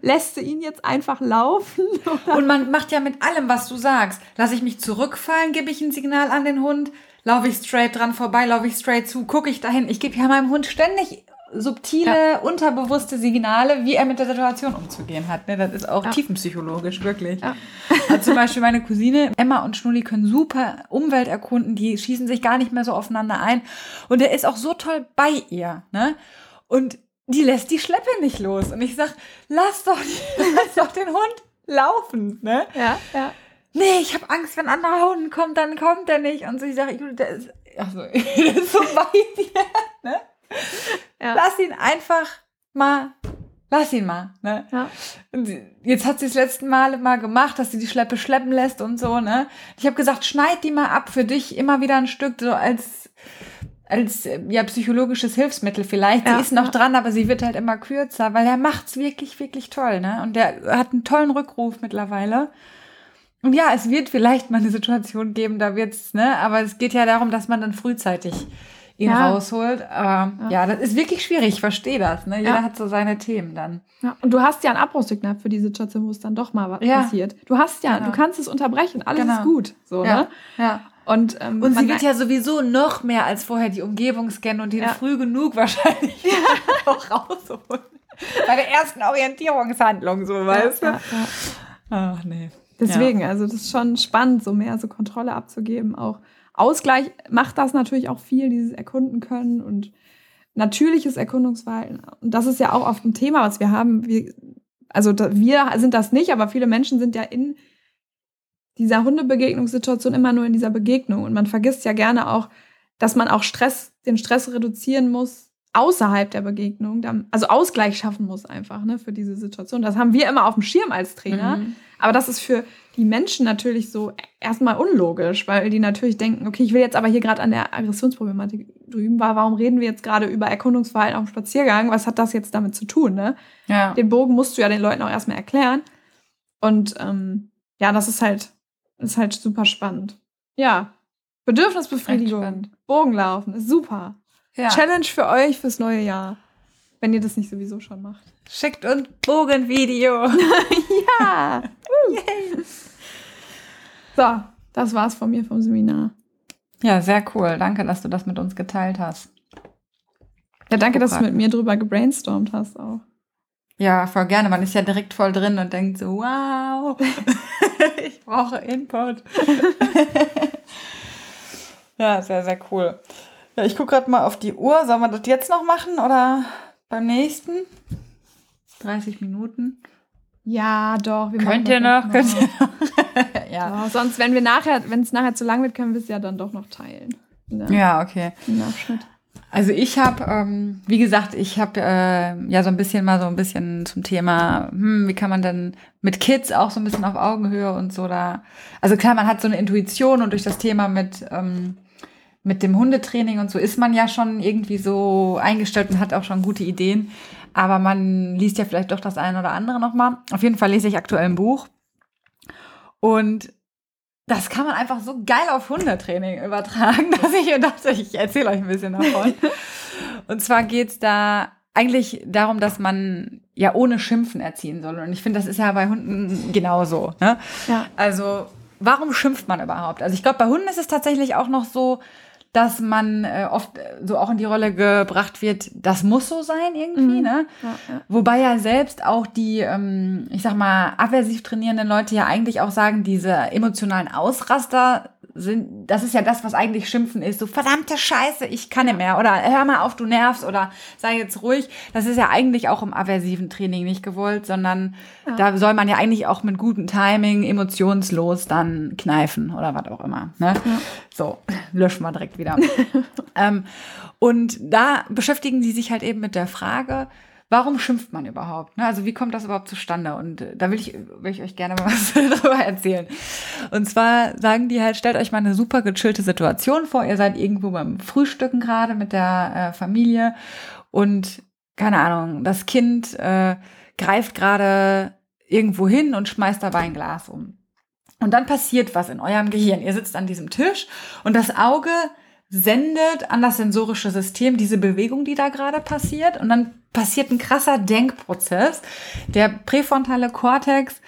lässt du ihn jetzt einfach laufen? *laughs* Und man macht ja mit allem, was du sagst. Lass ich mich zurückfallen, gebe ich ein Signal an den Hund, laufe ich straight dran vorbei, laufe ich straight zu, gucke ich dahin. Ich gebe ja meinem Hund ständig subtile, unterbewusste Signale, wie er mit der Situation umzugehen hat. Ne, das ist auch Ja. tiefenpsychologisch, wirklich. Ja. *laughs* Also zum Beispiel meine Cousine Emma und Schnulli können super Umwelt erkunden, die schießen sich gar nicht mehr so aufeinander ein. Und er ist auch so toll bei ihr. Ne? Und die lässt die Schleppe nicht los. Und ich sag, lass doch, die, *laughs* lass doch den Hund laufen. Ne? Ja, ja. nee, ich habe Angst, wenn ein anderer Hund kommt, dann kommt er nicht. Und so, ich sage, der ist, also, *laughs* das ist so weit hier, ne? Ja. Lass ihn einfach mal, lass ihn mal, ne? Ja. Jetzt hat sie das letzte Mal mal gemacht, dass sie die Schleppe schleppen lässt und so, ne? Ich habe gesagt, schneid die mal ab für dich immer wieder ein Stück, so als, als ja psychologisches Hilfsmittel vielleicht. Ja, sie ist noch dran, aber sie wird halt immer kürzer, weil er macht's wirklich, wirklich toll, ne? Und der hat einen tollen Rückruf mittlerweile. Und ja, es wird vielleicht mal eine Situation geben, da wird's, ne? Aber es geht ja darum, dass man dann frühzeitig ihn ja. rausholt. Aber ja. ja. das ist wirklich schwierig, ich verstehe das. Ne? Jeder ja. hat so seine Themen dann. Und du hast ja ein Abbruchsignal für die Situation, wo es dann doch mal was passiert. Du hast ja, genau. du kannst es unterbrechen, alles genau. ist gut. So, ja. ne? Ja. Und, ähm, und sie wird ja sowieso noch mehr als vorher die Umgebung scannen und ihn früh genug wahrscheinlich auch *laughs* rausholen. Bei der ersten Orientierungshandlung, so weißt du. Ach nee. Deswegen, also das ist schon spannend, so mehr so Kontrolle abzugeben, auch Ausgleich macht das natürlich auch viel, dieses Erkunden können und natürliches Erkundungsverhalten. Und das ist ja auch oft ein Thema, was wir haben. Wir, also wir sind das nicht, aber viele Menschen sind ja in dieser Hundebegegnungssituation immer nur in dieser Begegnung. Und man vergisst ja gerne auch, dass man auch Stress, den Stress reduzieren muss außerhalb der Begegnung, also Ausgleich schaffen muss einfach ne, für diese Situation. Das haben wir immer auf dem Schirm als Trainer. Mhm. Aber das ist für die Menschen natürlich so erstmal unlogisch, weil die natürlich denken, okay, ich will jetzt aber hier gerade an der Aggressionsproblematik drüben war, warum reden wir jetzt gerade über Erkundungsverhalten auf dem Spaziergang? Was hat das jetzt damit zu tun? Ne? Ja. Den Bogen musst du ja den Leuten auch erstmal erklären. Und ähm, ja, das ist halt, ist halt super spannend. Ja. Bedürfnisbefriedigung, Bogenlaufen, ist super. Ja. Challenge für euch fürs neue Jahr, wenn ihr das nicht sowieso schon macht. Schickt uns Bogenvideo. *laughs* ja. Yay. So, das war's von mir vom Seminar. Ja, sehr cool. Danke, dass du das mit uns geteilt hast. Ja, danke, dass du mit mir drüber gebrainstormt hast auch. Ja, voll gerne. Man ist ja direkt voll drin und denkt so, wow, *laughs* ich brauche Input. *laughs* ja, sehr, sehr cool. Ja, ich gucke gerade mal auf die Uhr. Sollen wir das jetzt noch machen oder beim nächsten? 30 Minuten. Ja, doch. könnt ihr noch? noch. Könnt ihr noch? ja. Doch, sonst, wenn wir nachher, wenn es nachher zu lang wird, können wir es ja dann doch noch teilen. Ja, okay. Also ich habe, ähm, wie gesagt, ich habe äh, ja so ein bisschen mal so ein bisschen zum Thema, hm, wie kann man denn mit Kids auch so ein bisschen auf Augenhöhe und so da. Also klar, man hat so eine Intuition und durch das Thema mit ähm, mit dem Hundetraining und so ist man ja schon irgendwie so eingestellt und hat auch schon gute Ideen. Aber man liest ja vielleicht doch das eine oder andere nochmal. Auf jeden Fall lese ich aktuell ein Buch. Und das kann man einfach so geil auf Hundetraining übertragen, *laughs* dass ich mir dachte, ich erzähle euch ein bisschen davon. *laughs* und zwar geht's da eigentlich darum, dass man ja ohne Schimpfen erziehen soll. Und ich finde, das ist ja bei Hunden genauso. Ne? Ja. Also, warum schimpft man überhaupt? Also ich glaube, bei Hunden ist es tatsächlich auch noch so, dass man äh, oft äh, so auch in die Rolle gebracht wird, das muss so sein irgendwie, mhm. ne? Ja, ja. Wobei ja selbst auch die, ähm, ich sag mal, aversiv trainierenden Leute ja eigentlich auch sagen, diese emotionalen Ausraster sind, das ist ja das, was eigentlich Schimpfen ist. So, verdammte Scheiße, ich kann nicht mehr. Oder hör mal auf, du nervst. Oder sei jetzt ruhig. Das ist ja eigentlich auch im aversiven Training nicht gewollt, sondern ja. da soll man ja eigentlich auch mit gutem Timing emotionslos dann kneifen oder was auch immer. Ne? Ja. So, löschen wir direkt wieder. *laughs* ähm, und da beschäftigen die sich halt eben mit der Frage, warum schimpft man überhaupt? Ne? Also wie kommt das überhaupt zustande? Und äh, da will ich, will ich euch gerne mal *laughs* was darüber erzählen. Und zwar sagen die halt, stellt euch mal eine super gechillte Situation vor. Ihr seid irgendwo beim Frühstücken gerade mit der äh, Familie und keine Ahnung, das Kind äh, greift gerade irgendwo hin und schmeißt dabei ein Glas um. Und dann passiert was in eurem Gehirn. Ihr sitzt an diesem Tisch und das Auge sendet an das sensorische System diese Bewegung, die da gerade passiert. Und dann passiert ein krasser Denkprozess. Der präfrontale Kortex,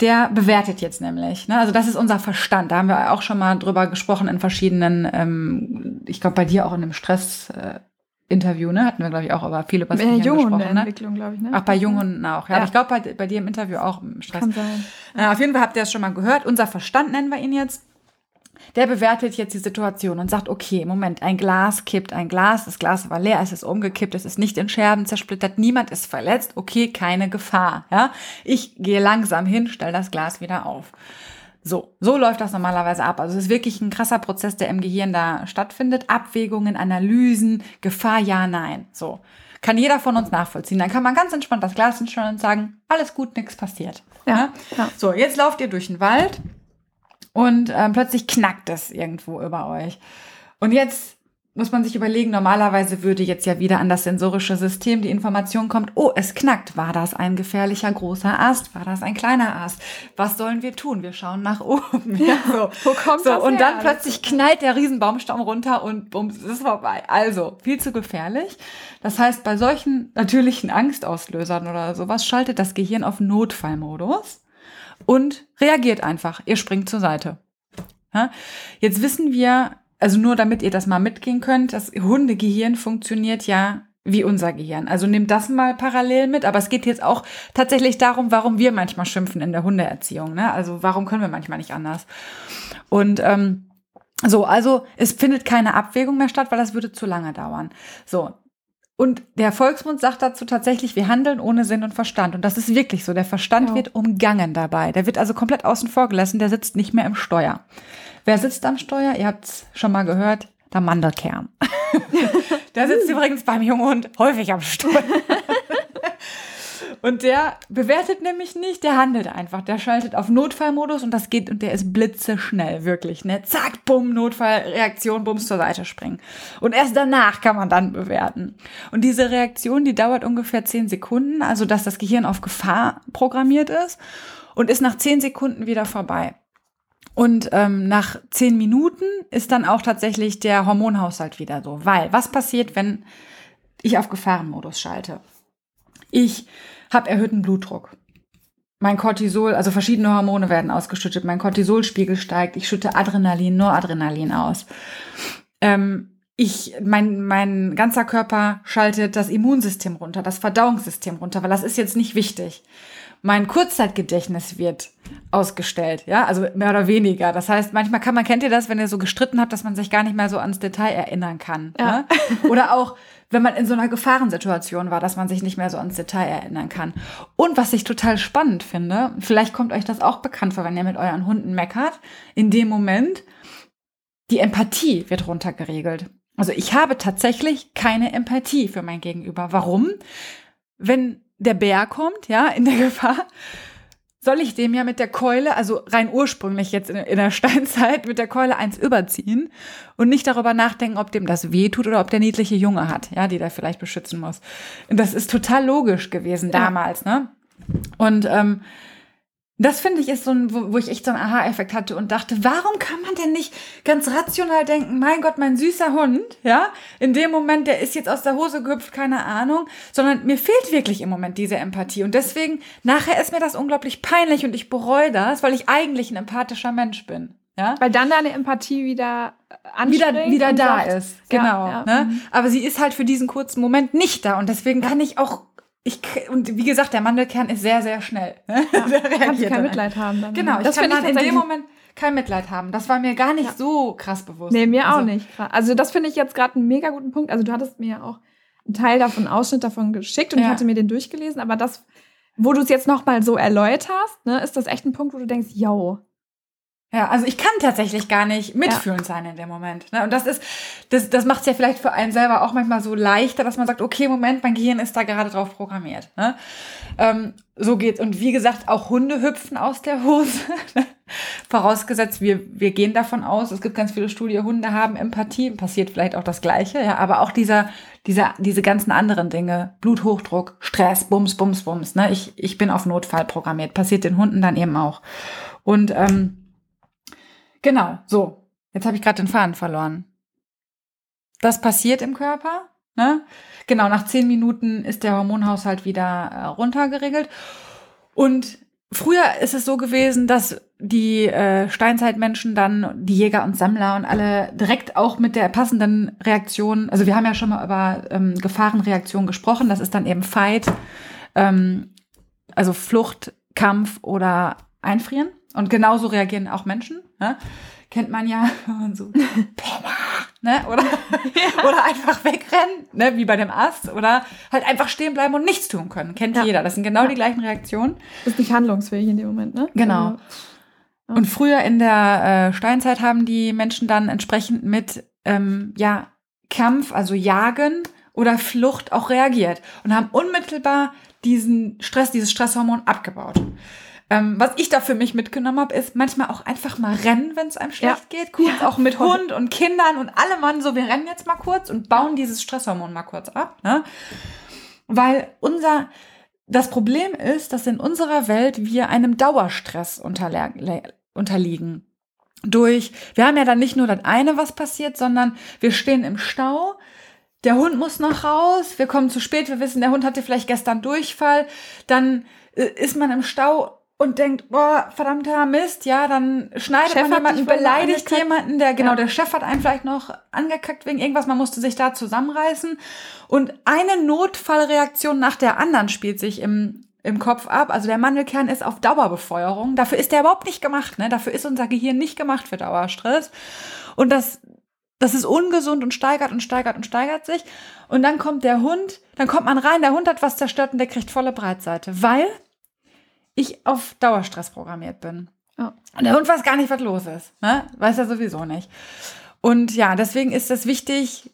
der bewertet jetzt nämlich. Ne? Also das ist unser Verstand. Da haben wir auch schon mal drüber gesprochen in verschiedenen, ähm, ich glaube bei dir auch in einem Stress. Äh, Interview, ne? Hatten wir, glaube ich, auch über viele über das gesprochen. Ne? Entwicklung, glaube ich, ne? Ach, bei Jungen auch. Ja, ja. ich glaube, bei, bei dir im Interview auch im Stress. Kann sein. Ja. Äh, auf jeden Fall habt ihr das schon mal gehört. Unser Verstand nennen wir ihn jetzt der bewertet jetzt die Situation und sagt, okay, Moment, ein Glas kippt, ein Glas, das Glas war leer, es ist umgekippt, es ist nicht in Scherben zersplittert, niemand ist verletzt, okay, keine Gefahr, ja. Ich gehe langsam hin, stell das Glas wieder auf. So, so läuft das normalerweise ab. Also es ist wirklich ein krasser Prozess, der im Gehirn da stattfindet. Abwägungen, Analysen, Gefahr, ja, nein. So. Kann jeder von uns nachvollziehen. Dann kann man ganz entspannt das Glas hinstellen und sagen, alles gut, nichts passiert. Ja, ja. So, jetzt lauft ihr durch den Wald und ähm, plötzlich knackt es irgendwo über euch. Und jetzt muss man sich überlegen, normalerweise würde jetzt ja wieder an das sensorische System die Information kommt, oh, es knackt. War das ein gefährlicher großer Ast? War das ein kleiner Ast? Was sollen wir tun? Wir schauen nach oben. Ja, *laughs* so. Wo kommt so, das Und her? dann plötzlich knallt der Riesenbaumstamm runter und bums, es ist vorbei. Also, viel zu gefährlich. Das heißt, bei solchen natürlichen Angstauslösern oder sowas schaltet das Gehirn auf Notfallmodus und reagiert einfach. Ihr springt zur Seite. Ja? Jetzt wissen wir, also nur damit ihr das mal mitgehen könnt, das Hundegehirn funktioniert ja wie unser Gehirn. Also nehmt das mal parallel mit, aber es geht jetzt auch tatsächlich darum, warum wir manchmal schimpfen in der Hundeerziehung. Ne? Also warum können wir manchmal nicht anders? Und ähm, so, also es findet keine Abwägung mehr statt, weil das würde zu lange dauern. So. Und der Volksmund sagt dazu tatsächlich, wir handeln ohne Sinn und Verstand. Und das ist wirklich so. Der Verstand Ja. wird umgangen dabei. Der wird also komplett außen vor gelassen. Der sitzt nicht mehr im Steuer. Wer sitzt am Steuer? Ihr habt es schon mal gehört. Der Mandelkern. *laughs* der sitzt übrigens beim Junghund häufig am Steuer. *laughs* Und der bewertet nämlich nicht, der handelt einfach. Der schaltet auf Notfallmodus und das geht und der ist blitzeschnell, wirklich. Ne? Zack, bumm, Notfallreaktion, bums zur Seite springen. Und erst danach kann man dann bewerten. Und diese Reaktion, die dauert ungefähr zehn Sekunden, also dass das Gehirn auf Gefahr programmiert ist und ist nach zehn Sekunden wieder vorbei. Und ähm, nach zehn Minuten ist dann auch tatsächlich der Hormonhaushalt wieder so. Weil, was passiert, wenn ich auf Gefahrenmodus schalte? Ich habe erhöhten Blutdruck. Mein Cortisol, also verschiedene Hormone werden ausgeschüttet. Mein Cortisolspiegel steigt. Ich schütte Adrenalin, Noradrenalin aus. Ähm, ich, mein, mein ganzer Körper schaltet das Immunsystem runter, das Verdauungssystem runter, weil das ist jetzt nicht wichtig. Mein Kurzzeitgedächtnis wird ausgestellt, ja, also mehr oder weniger. Das heißt, manchmal kann man, kennt ihr das, wenn ihr so gestritten habt, dass man sich gar nicht mehr so ans Detail erinnern kann. Ja. Ne? Oder auch, wenn man in so einer Gefahrensituation war, dass man sich nicht mehr so ans Detail erinnern kann. Und was ich total spannend finde, vielleicht kommt euch das auch bekannt vor, wenn ihr mit euren Hunden meckert, in dem Moment, die Empathie wird runtergeregelt. Also ich habe tatsächlich keine Empathie für mein Gegenüber. Warum? Wenn der Bär kommt, ja, in der *laughs* Gefahr, soll ich dem ja mit der Keule, also rein ursprünglich jetzt in, in der *laughs* Steinzeit, mit der Keule eins überziehen und nicht darüber nachdenken, ob dem das weh tut oder ob der niedliche Junge hat, ja, die der vielleicht beschützen muss. Und das ist total logisch gewesen Ja. damals, ne? Und ähm, das finde ich ist so ein, wo, wo ich echt so einen Aha-Effekt hatte und dachte, warum kann man denn nicht ganz rational denken, mein Gott, mein süßer Hund, ja, in dem Moment, der ist jetzt aus der Hose gehüpft, keine Ahnung, sondern mir fehlt wirklich im Moment diese Empathie und deswegen, nachher ist mir das unglaublich peinlich und ich bereue das, weil ich eigentlich ein empathischer Mensch bin, ja. Weil dann deine Empathie wieder äh, Wieder, wieder da sagt, ist, Ja, genau. ja, ne? mhm. Aber sie ist halt für diesen kurzen Moment nicht da und deswegen kann ich auch, ich, und wie gesagt, der Mandelkern ist sehr, sehr schnell. Ne? *laughs* Der Kannst du kein Mitleid haben. Dann. Genau, das ich kann dann in dem Moment kein Mitleid haben. Das war mir gar nicht Ja. so krass bewusst. Nee, mir also, auch nicht. Also das finde ich jetzt gerade einen mega guten Punkt. Also du hattest mir ja auch einen Teil davon, einen Ausschnitt davon geschickt und Ja. ich hatte mir den durchgelesen, aber das, wo du es jetzt nochmal so erläuterst, ne, ist das echt ein Punkt, wo du denkst, yo, Ja, also ich kann tatsächlich gar nicht mitfühlend sein in dem Moment. Ne? Und das ist, das, das macht es ja vielleicht für einen selber auch manchmal so leichter, dass man sagt, okay, Moment, mein Gehirn ist da gerade drauf programmiert. Ne? Ähm, so geht's. Und wie gesagt, auch Hunde hüpfen aus der Hose. Vorausgesetzt, wir, wir gehen davon aus, es gibt ganz viele Studien, Hunde haben Empathie, passiert vielleicht auch das Gleiche, ja, aber auch dieser, dieser, diese ganzen anderen Dinge, Bluthochdruck, Stress, Bums, Bums, Bums, ne? Ich, ich bin auf Notfall programmiert, passiert den Hunden dann eben auch. Und ähm, Genau, so. Jetzt habe ich gerade den Faden verloren. Das passiert im Körper. Ne? Genau, nach zehn Minuten ist der Hormonhaushalt wieder äh, runtergeregelt. Und früher ist es so gewesen, dass die äh, Steinzeitmenschen dann, die Jäger und Sammler und alle direkt auch mit der passenden Reaktion, also wir haben ja schon mal über ähm, Gefahrenreaktion gesprochen, das ist dann eben Fight, ähm, also Flucht, Kampf oder Einfrieren. Und genauso reagieren auch Menschen. Ne? Kennt man ja, *laughs* wenn man so ne? Oder, *laughs* oder einfach wegrennen, ne? wie bei dem Ast. Oder halt einfach stehen bleiben und nichts tun können. Kennt Ja. jeder. Das sind genau Ja. die gleichen Reaktionen. bist nicht handlungsfähig in dem Moment, ne? Genau. Also, Und früher in der äh, Steinzeit haben die Menschen dann entsprechend mit ähm, ja, Kampf, also Jagen oder Flucht auch reagiert und haben unmittelbar diesen Stress, dieses Stresshormon abgebaut. Ähm, was ich da für mich mitgenommen habe, ist manchmal auch einfach mal rennen, wenn es einem schlecht ja. geht. Kurz ja, auch mit voll. Hund und Kindern und alle Mann so, wir rennen jetzt mal kurz und bauen dieses Stresshormon mal kurz ab. Ne? Weil unser, das Problem ist, dass in unserer Welt wir einem Dauerstress unterliegen. Durch, wir haben ja dann nicht nur das eine, was passiert, sondern wir stehen im Stau, der Hund muss noch raus, wir kommen zu spät, wir wissen, der Hund hatte vielleicht gestern Durchfall, dann äh, ist man im Stau und denkt, boah, verdammter Mist, ja, dann schneidet Chef man jemanden, beleidigt jemanden, der, genau, ja. der Chef hat einen vielleicht noch angekackt wegen irgendwas, man musste sich da zusammenreißen. Und eine Notfallreaktion nach der anderen spielt sich im, im Kopf ab. Also der Mandelkern ist auf Dauerbefeuerung. Dafür ist der überhaupt nicht gemacht, ne? Dafür ist unser Gehirn nicht gemacht für Dauerstress. Und das, das ist ungesund und steigert und steigert und steigert sich. Und dann kommt der Hund, dann kommt man rein, der Hund hat was zerstört und der kriegt volle Breitseite, weil ich auf Dauerstress programmiert bin. Oh. Und der Hund weiß gar nicht, was los ist. Ne? Weiß er sowieso nicht. Und ja, deswegen ist es wichtig,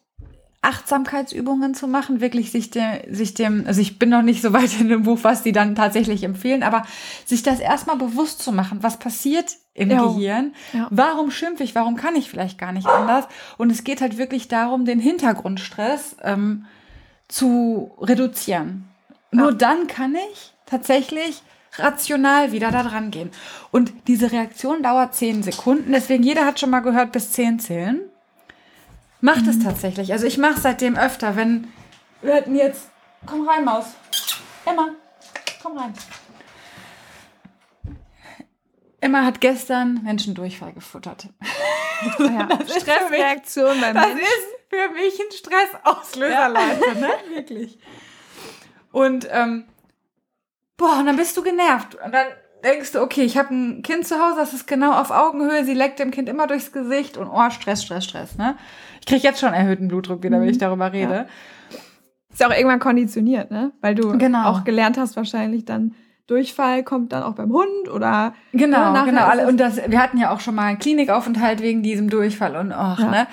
Achtsamkeitsübungen zu machen, wirklich sich dem, sich dem, also ich bin noch nicht so *laughs* weit in dem Buch, was die dann tatsächlich empfehlen, aber sich das erstmal bewusst zu machen, was passiert im ja. Gehirn, ja. warum schimpfe ich, warum kann ich vielleicht gar nicht anders und es geht halt wirklich darum, den Hintergrundstress ähm, zu reduzieren. Ja. Nur dann kann ich tatsächlich rational wieder da dran gehen. Und diese Reaktion dauert zehn Sekunden. Deswegen, jeder hat schon mal gehört, bis zehn zählen. Macht mhm. es tatsächlich. Also ich mache seitdem öfter, wenn wir hatten jetzt. Komm rein, Maus. Emma, komm rein. Emma hat gestern Menschen Durchfall gefuttert. Ja, Stressreaktion *laughs* beim Das ist für mich ein Stressauslöser, ja. Leute, ne? Wirklich. Und ähm, boah, und dann bist du genervt. Und dann denkst du, okay, ich habe ein Kind zu Hause, das ist genau auf Augenhöhe, sie leckt dem Kind immer durchs Gesicht und oh, Stress, Stress, Stress, ne? Ich kriege jetzt schon erhöhten Blutdruck wieder, wenn ich mhm. darüber rede. Ja. Ist ja auch irgendwann konditioniert, ne? Weil du genau. auch gelernt hast, wahrscheinlich dann Durchfall kommt dann auch beim Hund oder genau, ne, genau. Und das, wir hatten ja auch schon mal einen Klinikaufenthalt wegen diesem Durchfall und ach, ja. ne?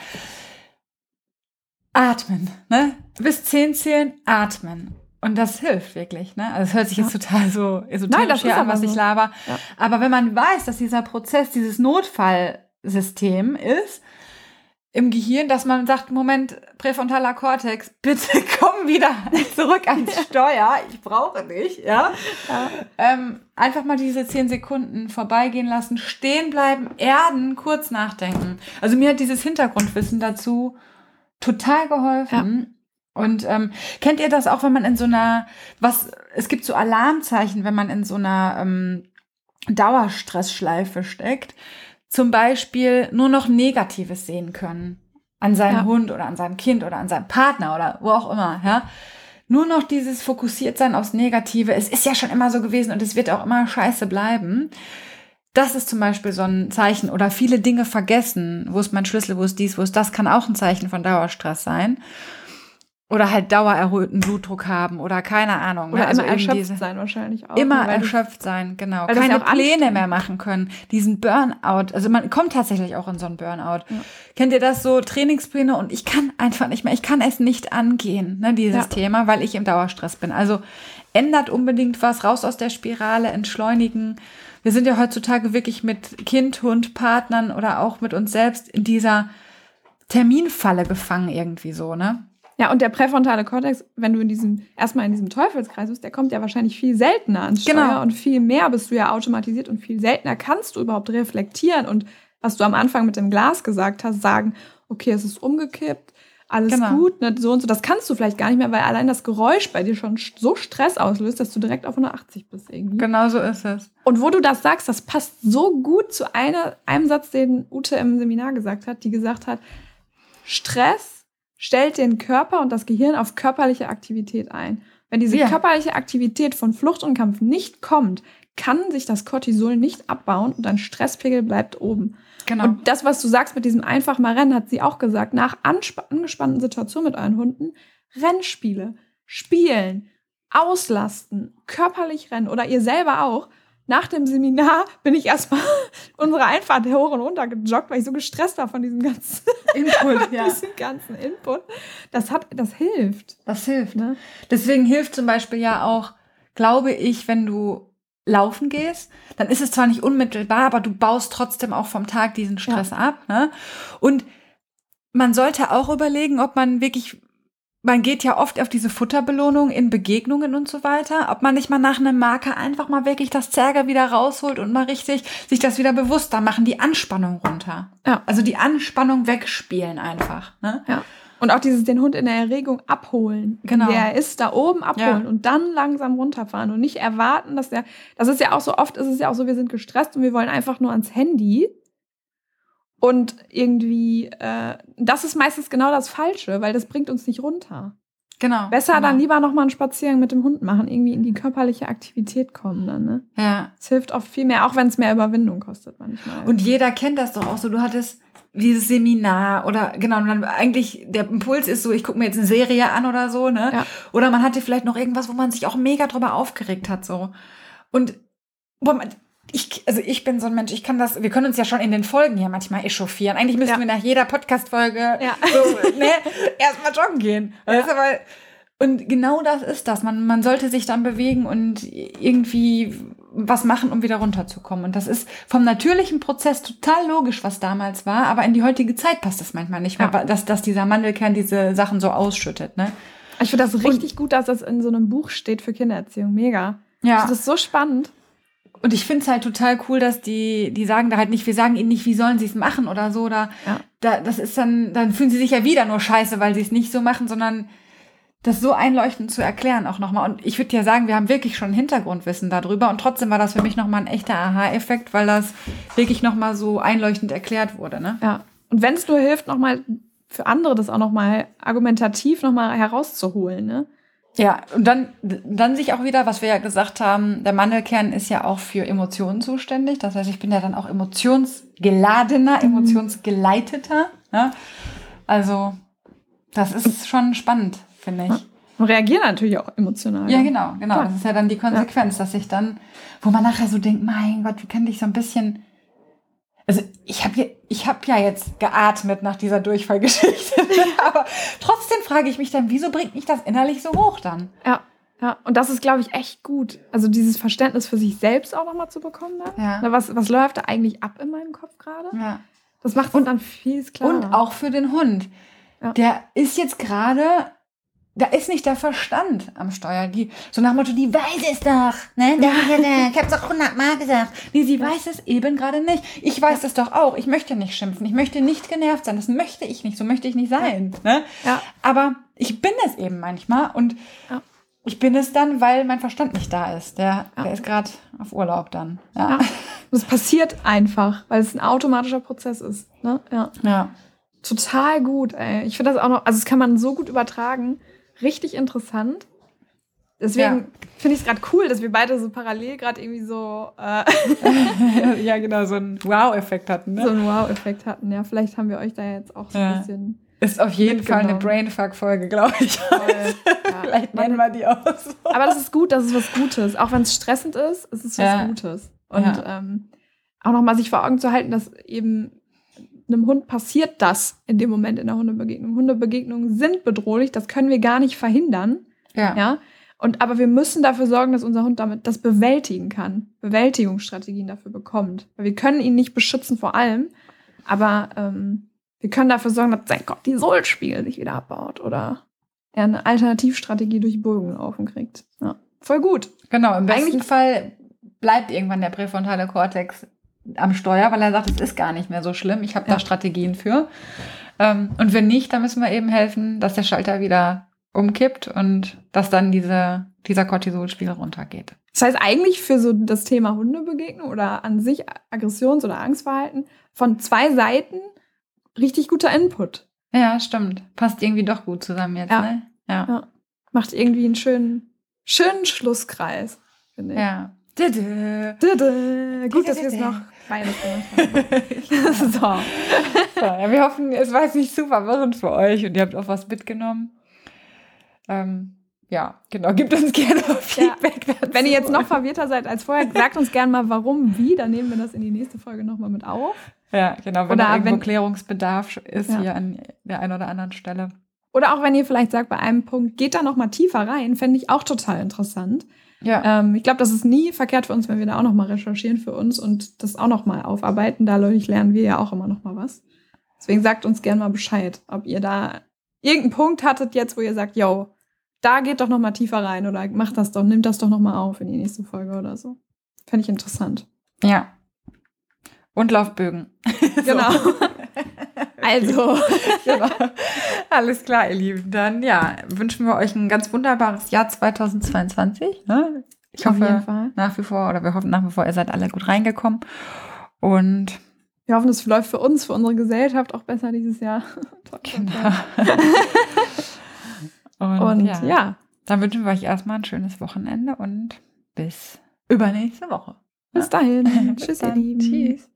Atmen, ne? Bis zehn zählen, atmen. Und das hilft wirklich, ne? Also es hört sich jetzt total so esoterisch Nein, an, was so. ich laber. Ja. Aber wenn man weiß, dass dieser Prozess, dieses Notfallsystem ist, im Gehirn, dass man sagt, Moment, präfrontaler Kortex, *laughs* bitte komm wieder zurück ans *laughs* Steuer, ich brauche dich, ja. ja. Ähm, einfach mal diese zehn Sekunden vorbeigehen lassen, stehen bleiben, erden, kurz nachdenken. Also mir hat dieses Hintergrundwissen dazu total geholfen. Und ähm, kennt ihr das auch, wenn man in so einer, was, es gibt so Alarmzeichen, wenn man in so einer ähm, Dauerstressschleife steckt, zum Beispiel nur noch Negatives sehen können an seinem ja. Hund oder an seinem Kind oder an seinem Partner oder wo auch immer, ja. Nur noch dieses fokussiert sein aufs Negative. Es ist ja schon immer so gewesen und es wird auch immer scheiße bleiben. Das ist zum Beispiel so ein Zeichen oder viele Dinge vergessen. Wo ist mein Schlüssel? Wo ist dies? Wo ist das? Kann auch ein Zeichen von Dauerstress sein oder halt dauererhöhten Blutdruck haben oder keine Ahnung. Oder ne? also immer erschöpft diese, sein wahrscheinlich auch. Immer ne, erschöpft sein, genau. Keine Pläne mehr machen können. Diesen Burnout, also man kommt tatsächlich auch in so einen Burnout. Ja. Kennt ihr das so, Trainingspläne und ich kann einfach nicht mehr, ich kann es nicht angehen, ne, dieses ja. Thema, weil ich im Dauerstress bin. Also ändert unbedingt was, raus aus der Spirale, entschleunigen. Wir sind ja heutzutage wirklich mit Kind, Hund, Partnern oder auch mit uns selbst in dieser Terminfalle gefangen irgendwie so, ne? Ja, und der präfrontale Kortex, wenn du in diesem, erstmal in diesem Teufelskreis bist, der kommt ja wahrscheinlich viel seltener ans Steuer genau. und viel mehr bist du ja automatisiert und viel seltener kannst du überhaupt reflektieren und was du am Anfang mit dem Glas gesagt hast, sagen, okay, es ist umgekippt, alles genau. gut, ne, so und so. Das kannst du vielleicht gar nicht mehr, weil allein das Geräusch bei dir schon so Stress auslöst, dass du direkt auf 180 bist irgendwie. Genau so ist es. Und wo du das sagst, das passt so gut zu einer, einem Satz, den Ute im Seminar gesagt hat, die gesagt hat, Stress stellt den Körper und das Gehirn auf körperliche Aktivität ein. Wenn diese ja. körperliche Aktivität von Flucht und Kampf nicht kommt, kann sich das Cortisol nicht abbauen und dein Stresspegel bleibt oben. Genau. Und das, was du sagst mit diesem einfach mal Rennen, hat sie auch gesagt, nach angespannten Situationen mit euren Hunden, Rennspiele, spielen, auslasten, körperlich rennen oder ihr selber auch, nach dem Seminar bin ich erstmal *laughs* unsere Einfahrt hoch und runter gejoggt, weil ich so gestresst war von diesem ganzen *laughs* Input, *laughs* ja. diesem ganzen Input. Das hat, das hilft. Das hilft. Ne? Deswegen hilft zum Beispiel ja auch, glaube ich, wenn du laufen gehst, dann ist es zwar nicht unmittelbar, aber du baust trotzdem auch vom Tag diesen Stress ja. ab. Ne? Und man sollte auch überlegen, ob man wirklich man geht ja oft auf diese Futterbelohnung in Begegnungen und so weiter, ob man nicht mal nach einem Marker einfach mal wirklich das Zerger wieder rausholt und mal richtig sich das wieder bewusster machen, die Anspannung runter. Ja. Also die Anspannung wegspielen einfach. Ne? Ja. Und auch dieses den Hund in der Erregung abholen. Genau. Der ist da oben abholen ja. und dann langsam runterfahren und nicht erwarten, dass der, das ist ja auch so oft, ist es ja auch so, wir sind gestresst und wir wollen einfach nur ans Handy und irgendwie, äh, das ist meistens genau das Falsche, weil das bringt uns nicht runter. Genau. Besser genau. dann lieber nochmal einen Spaziergang mit dem Hund machen, irgendwie in die körperliche Aktivität kommen dann, ne? Ja. Es hilft oft viel mehr, auch wenn es mehr Überwindung kostet manchmal. Und jeder kennt das doch auch so. Du hattest dieses Seminar oder genau, und dann eigentlich der Impuls ist so, ich gucke mir jetzt eine Serie an oder so, ne? Ja. Oder man hatte vielleicht noch irgendwas, wo man sich auch mega drüber aufgeregt hat, so. Und boah, man, ich, also ich bin so ein Mensch, ich kann das, wir können uns ja schon in den Folgen hier manchmal echauffieren. Eigentlich müssten ja. wir nach jeder Podcast-Folge ja. so, ne, *laughs* erstmal joggen gehen. Ja. Weil, und genau das ist das. Man, man sollte sich dann bewegen und irgendwie was machen, um wieder runterzukommen. Und das ist vom natürlichen Prozess total logisch, was damals war, aber in die heutige Zeit passt es manchmal nicht mehr, dass, dass dieser Mandelkern diese Sachen so ausschüttet. Ne? Ich finde das richtig und, gut, dass das in so einem Buch steht für Kindererziehung. Mega. Ja. Das ist so spannend. Und ich finde es halt total cool, dass die, die sagen da halt nicht, wir sagen ihnen nicht, wie sollen sie es machen oder so. Oder ja. da, das ist dann, dann fühlen sie sich ja wieder nur scheiße, weil sie es nicht so machen, sondern das so einleuchtend zu erklären auch nochmal. Und ich würde ja sagen, wir haben wirklich schon Hintergrundwissen darüber. Und trotzdem war das für mich nochmal ein echter Aha-Effekt, weil das wirklich nochmal so einleuchtend erklärt wurde. Ne? Ja. Und wenn es nur hilft, nochmal für andere das auch nochmal argumentativ nochmal herauszuholen, ne? Ja, und dann, dann sich auch wieder, was wir ja gesagt haben, der Mandelkern ist ja auch für Emotionen zuständig. Das heißt, ich bin ja dann auch emotionsgeladener, mhm. emotionsgeleiteter. Ja? Also, das ist schon spannend, finde ich. Und reagieren natürlich auch emotional. Ja, genau, genau. Klar. Das ist ja dann die Konsequenz, ja. dass ich dann, wo man nachher so denkt, mein Gott, wie kann ich so ein bisschen also ich habe ja, ich hab ja jetzt geatmet nach dieser Durchfallgeschichte. *laughs* Aber trotzdem frage ich mich dann, wieso bringt mich das innerlich so hoch dann? Ja. Ja, und das ist, glaube ich, echt gut. Also dieses Verständnis für sich selbst auch nochmal zu bekommen. Dann. Ja. Was, was läuft da eigentlich ab in meinem Kopf gerade? Ja. Das macht es dann viel klarer. Und auch für den Hund. Ja. Der ist jetzt gerade da ist nicht der Verstand am Steuer. Die, so nach dem Motto, die weiß es doch. Ne? Ja. Ich hab's doch hundertmal gesagt. Nee, sie weiß es eben gerade nicht. Ich weiß es doch auch. Ich möchte nicht schimpfen. Ich möchte nicht genervt sein. Das möchte ich nicht. So möchte ich nicht sein. Ne? Ja. Aber ich bin es eben manchmal. Und ja. ich bin es dann, weil mein Verstand nicht da ist. Der, ja. der ist gerade auf Urlaub dann. Ja. Das passiert einfach, weil es ein automatischer Prozess ist. Ne? Ja. ja. Total gut, ey. Ich finde das auch noch, also das kann man so gut übertragen richtig interessant. Deswegen ja. finde ich es gerade cool, dass wir beide so parallel gerade irgendwie so. Äh *laughs* ja, genau, so einen Wow-Effekt hatten. Ne? So einen Wow-Effekt hatten, ja. Vielleicht haben wir euch da jetzt auch so ja. ein bisschen. Ist auf jeden Fall eine Brainfuck-Folge, glaube ich. Vielleicht nennen wir die auch so. Aber das ist gut, das ist was Gutes. Auch wenn es stressend ist, ist es was. Gutes. Und ähm, auch nochmal sich vor Augen zu halten, dass eben einem Hund passiert das in dem Moment in der Hundebegegnung. Hundebegegnungen sind bedrohlich, das können wir gar nicht verhindern. Ja. ja? Und aber wir müssen dafür sorgen, dass unser Hund damit das bewältigen kann, Bewältigungsstrategien dafür bekommt. Weil wir können ihn nicht beschützen vor allem, aber ähm, wir können dafür sorgen, dass sein Cortisolspiegel sich wieder abbaut oder er eine Alternativstrategie durch Burgenlaufen kriegt. Ja. Voll gut. Genau, im besten Eigentlich Fall bleibt irgendwann der präfrontale Kortex am Steuer, weil er sagt, es ist gar nicht mehr so schlimm. Ich habe ja. da Strategien für. Ähm, und wenn nicht, dann müssen wir eben helfen, dass der Schalter wieder umkippt und dass dann diese, dieser Cortisolspiegel runtergeht. Das heißt eigentlich für so das Thema Hundebegegnung oder an sich Aggressions- oder Angstverhalten von zwei Seiten richtig guter Input. Ja, stimmt. Passt irgendwie doch gut zusammen jetzt, ja. ne? Ja. ja. Macht irgendwie einen schönen, schönen Schlusskreis, finde ich. Ja. Dede. Dede. Gut, dass wir es noch *laughs* so. so ja, wir hoffen, es war jetzt nicht zu verwirrend für euch und ihr habt auch was mitgenommen. Ähm, ja, genau, gebt uns gerne *laughs* Feedback. Ja. Wenn ihr jetzt noch verwirrter seid als vorher, sagt uns gerne mal, warum, wie, dann nehmen wir das in die nächste Folge nochmal mit auf. Ja, genau, wenn oder wenn, Klärungsbedarf ist ja. hier an der einen oder anderen Stelle. Oder auch wenn ihr vielleicht sagt, bei einem Punkt, geht da nochmal tiefer rein, fände ich auch total interessant. Ja. Ähm, ich glaube, das ist nie verkehrt für uns, wenn wir da auch nochmal recherchieren für uns und das auch nochmal aufarbeiten. Dadurch lernen wir ja auch immer nochmal was. Deswegen sagt uns gerne mal Bescheid, ob ihr da irgendeinen Punkt hattet jetzt, wo ihr sagt, yo, da geht doch noch mal tiefer rein oder macht das doch, nimmt das doch noch mal auf in die nächste Folge oder so. Fände ich interessant. Ja. Und Laufbögen. *laughs* Genau. Also. genau. *laughs* Alles klar, ihr Lieben. Dann ja, wünschen wir euch ein ganz wunderbares Jahr 2022. Ne? Ich hoffe nach wie vor, oder wir hoffen nach wie vor, ihr seid alle gut reingekommen. Und wir hoffen, es läuft für uns, für unsere Gesellschaft auch besser dieses Jahr. *laughs* genau. *laughs* Und, und ja. ja. Dann wünschen wir euch erstmal ein schönes Wochenende und bis übernächste Woche. Bis dahin. Tschüss, ihr Lieben. Tschüss.